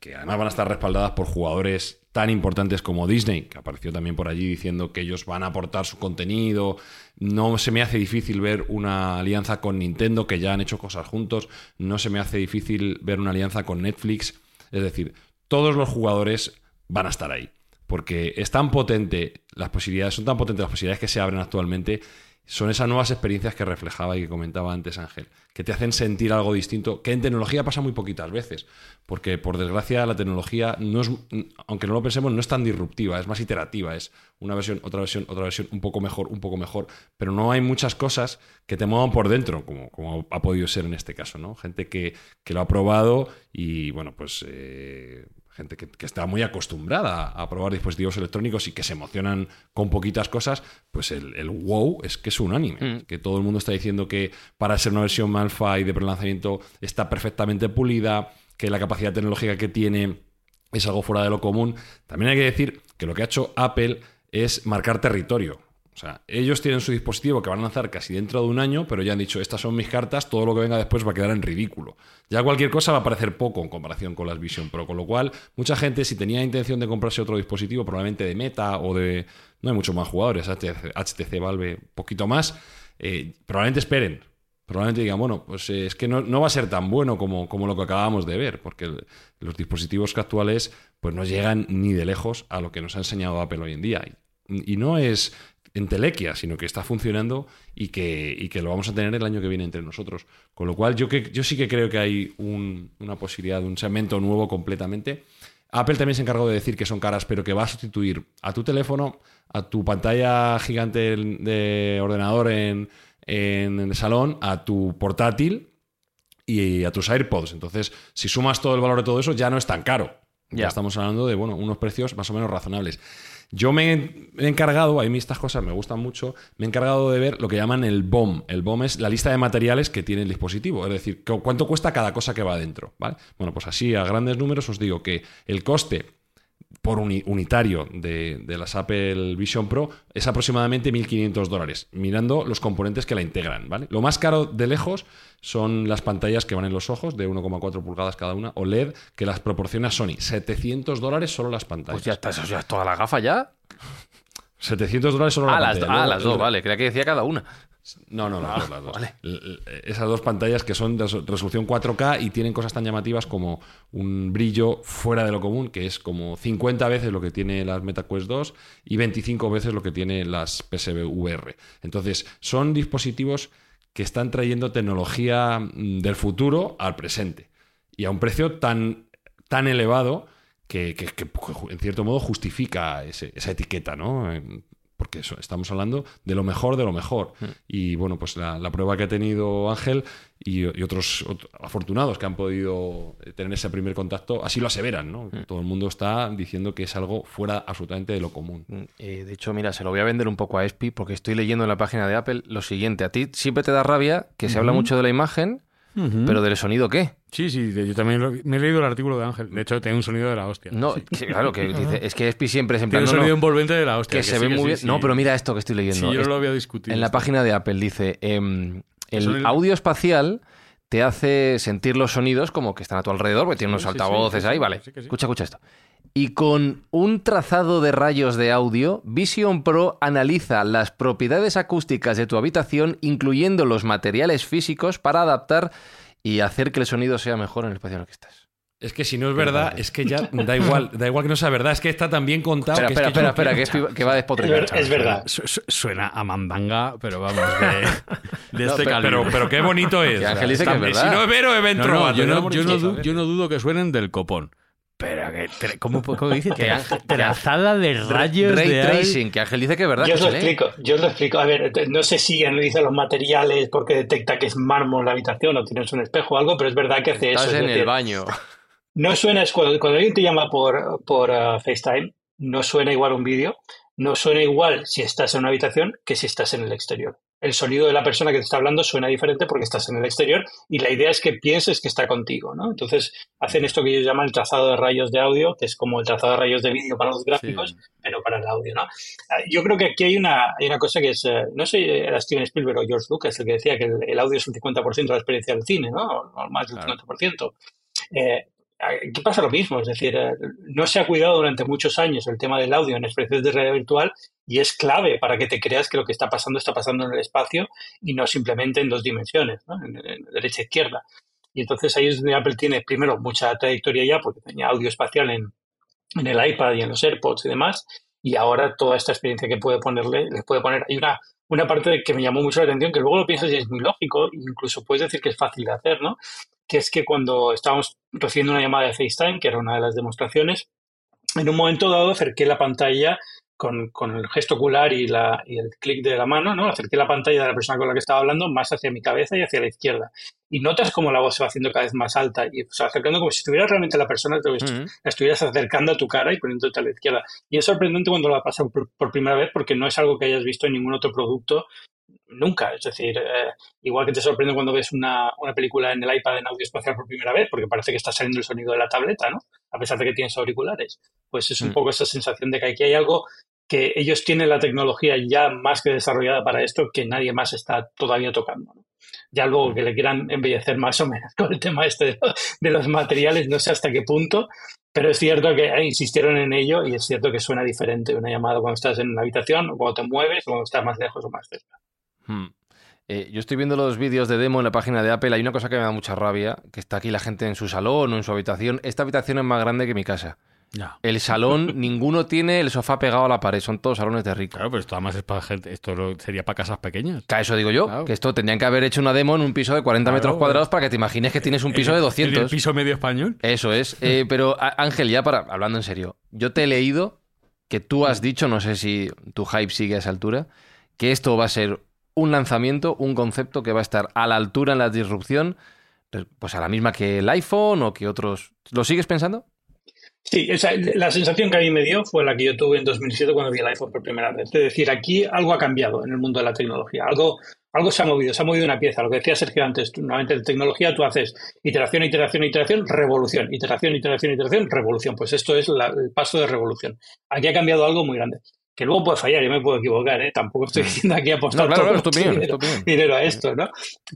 Speaker 3: que además van a estar respaldadas por jugadores tan importantes como Disney, que apareció también por allí diciendo que ellos van a aportar su contenido. No se me hace difícil ver una alianza con Nintendo, que ya han hecho cosas juntos. No se me hace difícil ver una alianza con Netflix. Es decir, todos los jugadores van a estar ahí. Porque es tan potente las posibilidades, son tan potentes las posibilidades que se abren actualmente son esas nuevas experiencias que reflejaba y que comentaba antes Ángel, que te hacen sentir algo distinto, que en tecnología pasa muy poquitas veces, porque por desgracia la tecnología, no es, aunque no lo pensemos, no es tan disruptiva, es más iterativa, es una versión, otra versión, otra versión, un poco mejor, un poco mejor, pero no hay muchas cosas que te muevan por dentro, como, como ha podido ser en este caso, ¿no? Gente que, lo ha probado y, bueno, pues... Eh, gente que, está muy acostumbrada a probar dispositivos electrónicos y que se emocionan con poquitas cosas, pues el, wow es que es unánime. Mm. Que todo el mundo está diciendo que para ser una versión malfa y de prelanzamiento está perfectamente pulida, que la capacidad tecnológica que tiene es algo fuera de lo común. También hay que decir que lo que ha hecho Apple es marcar territorio. O sea, ellos tienen su dispositivo que van a lanzar casi dentro de un año, pero ya han dicho, estas son mis cartas, todo lo que venga después va a quedar en ridículo. Ya cualquier cosa va a parecer poco en comparación con las Vision Pro, con lo cual mucha gente si tenía intención de comprarse otro dispositivo, probablemente de Meta o de... No hay muchos más jugadores, HTC, Valve, poquito más, eh, probablemente esperen. Probablemente digan, bueno, pues eh, es que no, va a ser tan bueno como, como lo que acabamos de ver, porque los dispositivos actuales pues no llegan ni de lejos a lo que nos ha enseñado Apple hoy en día. y no es entelequia, sino que está funcionando y que, y que lo vamos a tener el año que viene entre nosotros. Con lo cual, yo, que, yo sí que creo que hay un- una posibilidad de un segmento nuevo completamente. Apple también se encargó de decir que son caras, pero que va a sustituir a tu teléfono, a tu pantalla gigante de ordenador en, en el salón, a tu portátil y a tus AirPods. Entonces, si sumas todo el valor de todo eso, ya no es tan caro. Ya,
Speaker 1: Ya.
Speaker 3: estamos hablando de bueno, unos precios más o menos razonables. Yo me he encargado, a mí estas cosas me gustan mucho, me he encargado de ver lo que llaman el BOM. El BOM es la lista de materiales que tiene el dispositivo, es decir, cu- cuánto cuesta cada cosa que va dentro. ¿vale? Bueno, pues así a grandes números os digo que el coste por uni- unitario de, de las Apple Vision Pro es aproximadamente 1.500 dólares, mirando los componentes que la integran. ¿vale? Lo más caro de lejos son las pantallas que van en los ojos, de 1,4 pulgadas cada una, OLED, que las proporciona Sony. 700 dólares solo las pantallas.
Speaker 1: Pues ya está, eso ya es toda la gafa ya.
Speaker 3: 700 dólares solo la
Speaker 1: Ah, las,
Speaker 3: pantalla.
Speaker 1: ah,
Speaker 3: Luego,
Speaker 1: las dos,
Speaker 3: el-
Speaker 1: vale. Creía que decía cada una.
Speaker 3: No, no, no,
Speaker 1: Ah,
Speaker 3: las dos.
Speaker 1: vale.
Speaker 3: L- Esas dos pantallas que son de res- resolución 4K y tienen cosas tan llamativas como un brillo fuera de lo común, que es como 50 veces lo que tiene las MetaQuest 2 y 25 veces lo que tiene las PSV VR. Entonces, son dispositivos que están trayendo tecnología mm, del futuro al presente y a un precio tan, tan elevado que, que- que, en cierto modo justifica ese- esa etiqueta, ¿no? Porque eso, estamos hablando de lo mejor de lo mejor. Y bueno, pues la, la prueba que ha tenido Ángel y, y otros ot- afortunados que han podido tener ese primer contacto, así lo aseveran, ¿no? Todo el mundo está diciendo que es algo fuera absolutamente de lo común.
Speaker 1: Mm, eh, de hecho, mira, se lo voy a vender un poco a Espi porque estoy leyendo en la página de Apple lo siguiente. A ti siempre te da rabia que se habla mucho de la imagen, pero del sonido, ¿qué?
Speaker 8: Sí, sí, yo también lo- me he leído el artículo de Ángel. De hecho, tiene un sonido de la hostia.
Speaker 1: No, que- claro, que dice, es que Espi siempre es en
Speaker 8: Tiene
Speaker 1: plan,
Speaker 8: un
Speaker 1: no,
Speaker 8: sonido
Speaker 1: no,
Speaker 8: envolvente de la hostia.
Speaker 1: que se
Speaker 8: sí,
Speaker 1: ve
Speaker 8: que
Speaker 1: muy
Speaker 8: sí,
Speaker 1: bien.
Speaker 8: sí.
Speaker 1: No, pero mira esto que estoy leyendo.
Speaker 8: Sí, yo
Speaker 1: Es-
Speaker 8: lo había discutido.
Speaker 1: En la página de Apple dice, em, el
Speaker 8: sonido-
Speaker 1: audio espacial te hace sentir los sonidos como que están a tu alrededor, porque tiene unos
Speaker 8: Sí, sí, sí,
Speaker 1: altavoces
Speaker 8: sí,
Speaker 1: ahí,
Speaker 8: sí,
Speaker 1: vale.
Speaker 8: sí que sí.
Speaker 1: Escucha, escucha esto. Y con un trazado de rayos de audio, Vision Pro analiza las propiedades acústicas de tu habitación, incluyendo los materiales físicos, para adaptar y hacer que el sonido sea mejor en el espacio en el que estás.
Speaker 3: Es que si no es verdad, es que ya da igual, da igual que no sea verdad, es que está tan bien contado.
Speaker 1: Espera,
Speaker 3: que es
Speaker 1: espera,
Speaker 3: que
Speaker 1: espera, que, que va a
Speaker 7: Es,
Speaker 1: despotricar.
Speaker 7: es verdad.
Speaker 8: Su- su- Suena a mandanga, pero vamos, de, de
Speaker 1: No,
Speaker 8: este
Speaker 1: pero-
Speaker 8: calibre.
Speaker 3: Pero, pero qué bonito es.
Speaker 1: Que Ángel dice que es
Speaker 3: Está-
Speaker 1: verdad.
Speaker 3: Si no es vero, evento
Speaker 8: No, yo, yo, no no dudo que suenen del copón. Pero que... ¿Cómo, cómo dice?
Speaker 1: Que Ángel-
Speaker 8: Trazada de rayos
Speaker 1: Ray
Speaker 8: de
Speaker 1: tracing, que Ángel dice que es verdad.
Speaker 7: Yo os
Speaker 1: que
Speaker 7: lo
Speaker 1: lee.
Speaker 7: explico, yo os lo explico. A ver, no sé si analiza los materiales porque detecta que es mármol la habitación o tienes un espejo o algo, pero es verdad que hace eso.
Speaker 1: Estás
Speaker 7: es
Speaker 1: en el
Speaker 7: decir,
Speaker 1: baño.
Speaker 7: No suena, cuando, cuando alguien te llama por, por uh, FaceTime, no suena igual un vídeo, no suena igual si estás en una habitación que si estás en el exterior. El sonido de la persona que te está hablando suena diferente porque estás en el exterior y la idea es que pienses que está contigo, ¿no? Entonces hacen esto que ellos llaman el trazado de rayos de audio, que es como el trazado de rayos de vídeo para los gráficos, pero para el audio, ¿no? Ah, Yo creo que aquí hay una, hay una cosa que es, eh, no sé, era Steven Spielberg o George Lucas el que decía que el, el audio es un 50% de la experiencia del cine, ¿no? O más del 50%. Eh, aquí pasa lo mismo, es decir, eh, no se ha cuidado durante muchos años el tema del audio en experiencias de realidad virtual y es clave para que te creas que lo que está pasando está pasando en el espacio y no simplemente en dos dimensiones, ¿no? en derecha e izquierda. Y entonces ahí es donde Apple tiene primero mucha trayectoria ya porque tenía audio espacial en, en el iPad y en los AirPods y demás, y ahora toda esta experiencia que puede ponerle, les puede poner. Hay una, una parte que me llamó mucho la atención, que luego lo piensas y es muy lógico, incluso puedes decir que es fácil de hacer, ¿no? Que es que cuando estábamos recibiendo una llamada de FaceTime, que era una de las demostraciones, en un momento dado acerqué la pantalla con, con el gesto ocular y, la, y el clic de la mano, ¿no? Acerqué la pantalla de la persona con la que estaba hablando más hacia mi cabeza y hacia la izquierda. Y notas como la voz se va haciendo cada vez más alta y se va acercando como si estuviera realmente la persona, te la estuvieras acercando a tu cara y poniéndote a la izquierda. Y es sorprendente cuando lo pasado por, por primera vez porque no es algo que hayas visto en ningún otro producto nunca. Es decir, eh, igual que te sorprende cuando ves una, una película en el iPad en audio espacial por primera vez, porque parece que está saliendo el sonido de la tableta, ¿no? A pesar de que tienes auriculares. Pues es un
Speaker 1: Mm.
Speaker 7: poco esa sensación de que aquí hay algo que ellos tienen la tecnología ya más que desarrollada para esto que nadie más está todavía tocando. ¿no? Ya luego que le quieran embellecer más o menos con el tema este de, de los materiales, no sé hasta qué punto, pero es cierto que eh, insistieron en ello y es cierto que suena diferente una llamada cuando estás en una habitación o cuando te mueves o cuando estás más lejos o más cerca.
Speaker 1: Hmm. Eh, yo estoy viendo los vídeos de demo en la página de Apple. Hay una cosa que me da mucha rabia, que está aquí la gente en su salón o en su habitación. Esta habitación es más grande que mi casa.
Speaker 8: Ya.
Speaker 1: El salón, ninguno tiene el sofá pegado a la pared, son todos salones de rico.
Speaker 8: Claro, pero esto además es para gente, esto lo- sería para casas pequeñas.
Speaker 1: Claro, eso digo yo,
Speaker 8: Claro.
Speaker 1: que esto tendrían que haber hecho una demo en un piso de 40
Speaker 8: Claro,
Speaker 1: metros cuadrados para que te imagines que tienes un piso
Speaker 8: En
Speaker 1: de
Speaker 8: el- en
Speaker 1: 200.
Speaker 8: el piso medio español.
Speaker 1: Eso es. Eh, pero Ángel, ya para hablando en serio, yo te he leído que tú has dicho, no sé si tu hype sigue a esa altura, que esto va a ser un lanzamiento, un concepto que va a estar a la altura en la disrupción, pues a la misma que el iPhone o que otros. ¿Lo sigues pensando?
Speaker 7: Sí, la sensación que a mí me dio fue la que yo tuve en 2007 cuando vi el iPhone por primera vez. Es decir, aquí algo ha cambiado en el mundo de la tecnología. Algo, algo se ha movido, se ha movido una pieza. Lo que decía Sergio antes, tú, normalmente en tecnología tú haces iteración, iteración, iteración, revolución. Iteración, iteración, iteración, revolución. Pues esto es el paso de revolución. Aquí ha cambiado algo muy grande. Que luego puede fallar, yo me puedo equivocar, ¿eh? Tampoco estoy diciendo aquí apostar
Speaker 1: Mm. No, claro,
Speaker 7: todo
Speaker 1: claro,
Speaker 7: dinero, a esto, ¿no?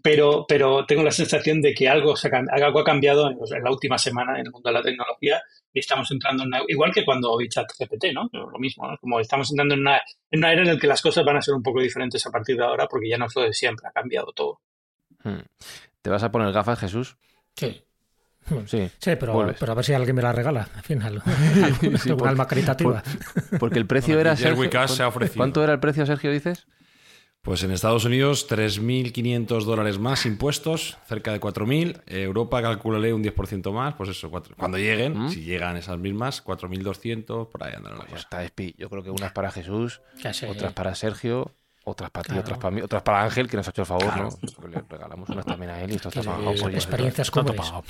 Speaker 7: Pero, pero tengo la sensación de que algo, se ha, algo ha cambiado en, en la última semana en el mundo de la tecnología y estamos entrando en una, igual que cuando vi ChatGPT, ¿no? Lo mismo, ¿no? Como estamos entrando en una, en una era en la que las cosas van a ser un poco diferentes a partir de ahora porque ya no es lo de siempre, ha cambiado todo.
Speaker 1: Hmm. ¿Te vas a poner gafas, Jesús?
Speaker 5: Sí.
Speaker 1: Sí.
Speaker 5: Sí, pero, pero a ver si alguien me la regala, al final. Alguna,
Speaker 1: Sí,
Speaker 5: alguna alma caritativa.
Speaker 1: Porque el precio
Speaker 3: Bueno,
Speaker 1: era. Sergio,
Speaker 3: Cash se ha
Speaker 1: ¿cuánto-
Speaker 3: ofrecido.
Speaker 1: ¿Cuánto era el precio, Sergio, dices?
Speaker 3: Pues en Estados Unidos 3.500 dólares más impuestos, cerca de 4.000. Eh, Europa calculale un 10% más, pues eso, cuatro- cuando lleguen,
Speaker 1: ¿Mm?
Speaker 3: si llegan esas mismas, 4.200, por ahí andan.
Speaker 1: Pues está Espi. Yo creo que unas para Jesús, otras para Sergio, otras para ti,
Speaker 5: Claro.
Speaker 1: otras para mí, otras para Ángel, que nos ha hecho el favor, ¿no? Le regalamos unas también a él y esto está pagado. pues ya
Speaker 5: experiencias
Speaker 8: Está
Speaker 1: está.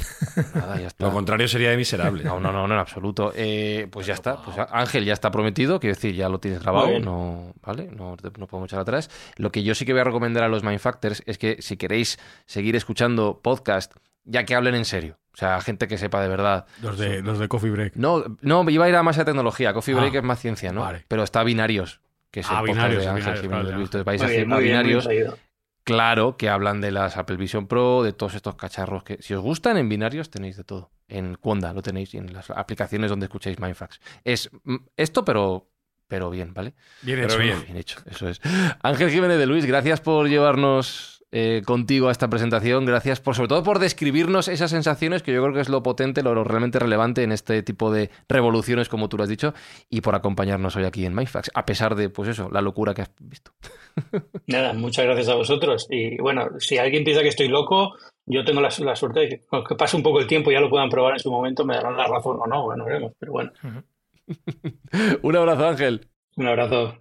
Speaker 1: Nada, ya está.
Speaker 3: Lo contrario sería de miserable.
Speaker 1: No, no, no, no, en absoluto. Eh, pues ya está. Pues Ángel ya está prometido, quiero decir, ya lo tienes grabado, no, ¿vale? No, no podemos echar atrás. Lo que yo sí que voy a recomendar a los Mindfactors es que si queréis seguir escuchando podcast, ya que hablen en serio. O sea, gente que sepa de verdad.
Speaker 8: Los de, los de Coffee Break.
Speaker 1: No, no, iba a ir a más de tecnología. Coffee Break
Speaker 8: Ah,
Speaker 1: es más ciencia, ¿no?
Speaker 8: vale.
Speaker 1: Pero está Binarios, que es el
Speaker 8: Ah,
Speaker 1: podcast
Speaker 8: Binarios,
Speaker 1: de Ángel Jiménez
Speaker 8: claro.
Speaker 1: Entonces vais a
Speaker 7: bien,
Speaker 1: hacer
Speaker 7: muy bien, muy
Speaker 1: Binarios. Claro que hablan de las Apple Vision Pro, de todos estos cacharros que si os gustan en binarios tenéis de todo. En Conda lo tenéis y en las aplicaciones donde escucháis Mindfax. Es mm, esto pero pero bien, ¿vale?
Speaker 8: Bien
Speaker 3: Pero
Speaker 8: hecho.
Speaker 3: bien.
Speaker 1: Bien hecho, eso es. Ángel Jiménez de Luis, gracias por llevarnos eh, contigo a esta presentación. Gracias por, sobre todo, por describirnos esas sensaciones que yo creo que es lo potente, lo, lo realmente relevante en este tipo de revoluciones, como tú lo has dicho, y por acompañarnos hoy aquí en Mindfax, a pesar de, pues eso, la locura que has visto.
Speaker 7: Nada, muchas gracias a vosotros. Y bueno, si alguien piensa que estoy loco, yo tengo la, la suerte de que, que pase un poco el tiempo y ya lo puedan probar en su momento, me darán la razón o no, bueno, veremos. Pero bueno,
Speaker 1: Un abrazo, Ángel.
Speaker 7: un abrazo.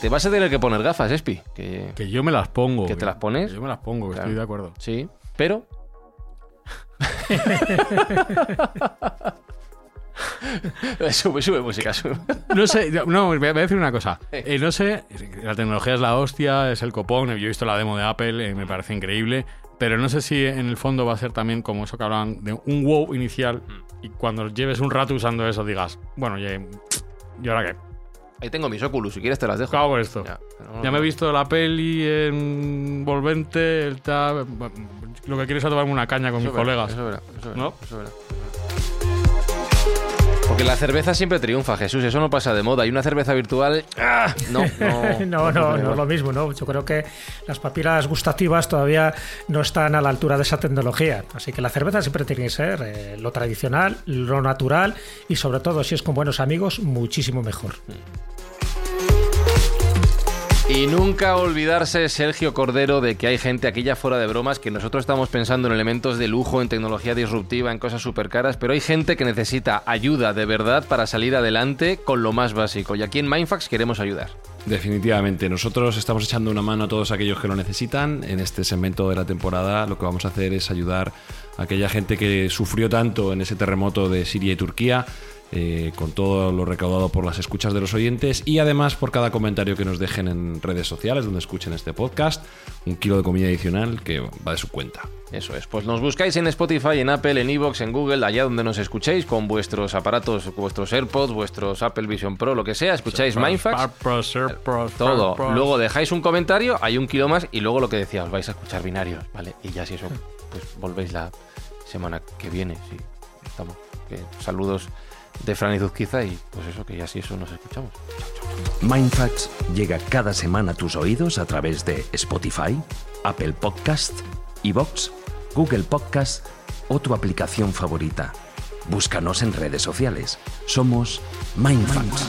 Speaker 1: Te vas a tener que poner gafas, Espi. Que,
Speaker 8: Que yo me las pongo.
Speaker 1: ¿Que te las pones?
Speaker 8: Yo me las pongo,
Speaker 1: Claro.
Speaker 8: estoy de acuerdo.
Speaker 1: Sí, pero. sube, sube música, sube.
Speaker 8: No sé, no, voy a voy a decir una cosa. Eh, no sé, la tecnología es la hostia, es el copón. Yo he visto la demo de Apple, eh, me parece increíble. Pero no sé si en el fondo va a ser también como eso que hablaban de un wow inicial. Y cuando lleves un rato usando eso, digas, bueno, ya, ¿y ahora qué?
Speaker 1: Ahí tengo mis Oculus, si quieres te las dejo.
Speaker 8: ¿Qué hago con esto?
Speaker 1: Ya, no,
Speaker 8: Ya
Speaker 1: no.
Speaker 8: me he visto la peli envolvente, el ta- lo que quiero es tomarme una caña con
Speaker 1: Eso
Speaker 8: mis
Speaker 1: verá,
Speaker 8: colegas.
Speaker 1: Eso verá, eso verá,
Speaker 8: ¿No?
Speaker 1: eso verá. Porque la cerveza siempre triunfa, Jesús, eso no pasa de moda. Y una cerveza virtual. ¡ah! No, no.
Speaker 5: No, no, no es lo mismo, ¿no? Yo creo que las papilas gustativas todavía no están a la altura de esa tecnología. Así que la cerveza siempre tiene que ser eh, lo tradicional, lo natural y sobre todo si es con buenos amigos, muchísimo mejor.
Speaker 1: Y nunca olvidarse, Sergio Cordero, de que hay gente aquí ya fuera de bromas que nosotros estamos pensando en elementos de lujo, en tecnología disruptiva, en cosas súper caras, pero hay gente que necesita ayuda de verdad para salir adelante con lo más básico. Y aquí en Mindfax queremos ayudar.
Speaker 3: Definitivamente, nosotros estamos echando una mano a todos aquellos que lo necesitan. En este segmento de la temporada lo que vamos a hacer es ayudar a aquella gente que sufrió tanto en ese terremoto de Siria y Turquía, eh, con todo lo recaudado por las escuchas de los oyentes y además por cada comentario que nos dejen en redes sociales donde escuchen este podcast, un kilo de comida adicional que va de su cuenta.
Speaker 1: Eso es, pues nos buscáis en Spotify, en Apple, en Evox, en Google, allá donde nos escuchéis, con vuestros aparatos, vuestros AirPods, vuestros Apple Vision Pro, lo que sea, escucháis Mindfax. Todo. Luego dejáis un comentario, hay un kilo más y luego lo que decía, os vais a escuchar binarios, ¿vale? Y ya si eso, pues volvéis la semana que viene, sí. Estamos. Que saludos de Fran y Zuzquiza y pues eso, que ya sí eso nos escuchamos.
Speaker 4: Mindfacts llega cada semana a tus oídos a través de Spotify, Apple Podcast, Evox, Google Podcast o tu aplicación favorita. Búscanos en redes sociales. Somos Mindfacts.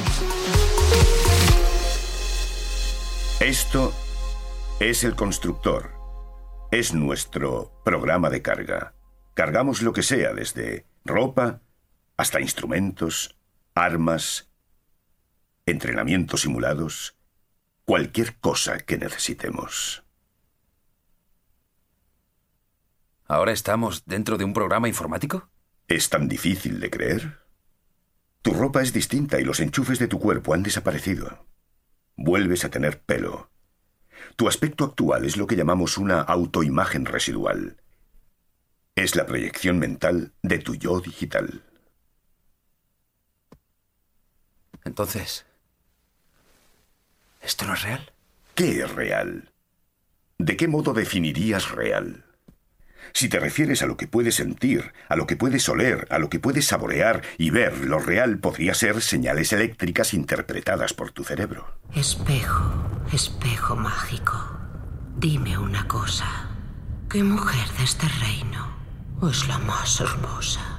Speaker 9: Esto es el constructor. Es nuestro programa de carga. Cargamos lo que sea, desde ropa hasta instrumentos, armas, entrenamientos simulados, cualquier cosa que necesitemos.
Speaker 10: ¿Ahora estamos dentro de un programa informático?
Speaker 9: ¿Es tan difícil de creer? Tu ropa es distinta y los enchufes de tu cuerpo han desaparecido. Vuelves a tener pelo. Tu aspecto actual es lo que llamamos una autoimagen residual. Es la proyección mental de tu yo digital.
Speaker 10: Entonces, ¿esto no es real?
Speaker 9: ¿Qué es real? ¿De qué modo definirías real? Si te refieres a lo que puedes sentir, a lo que puedes oler, a lo que puedes saborear y ver, lo real podría ser señales eléctricas interpretadas por tu cerebro.
Speaker 11: Espejo, espejo mágico. Dime una cosa. ¿Qué mujer de este reino es la más hermosa?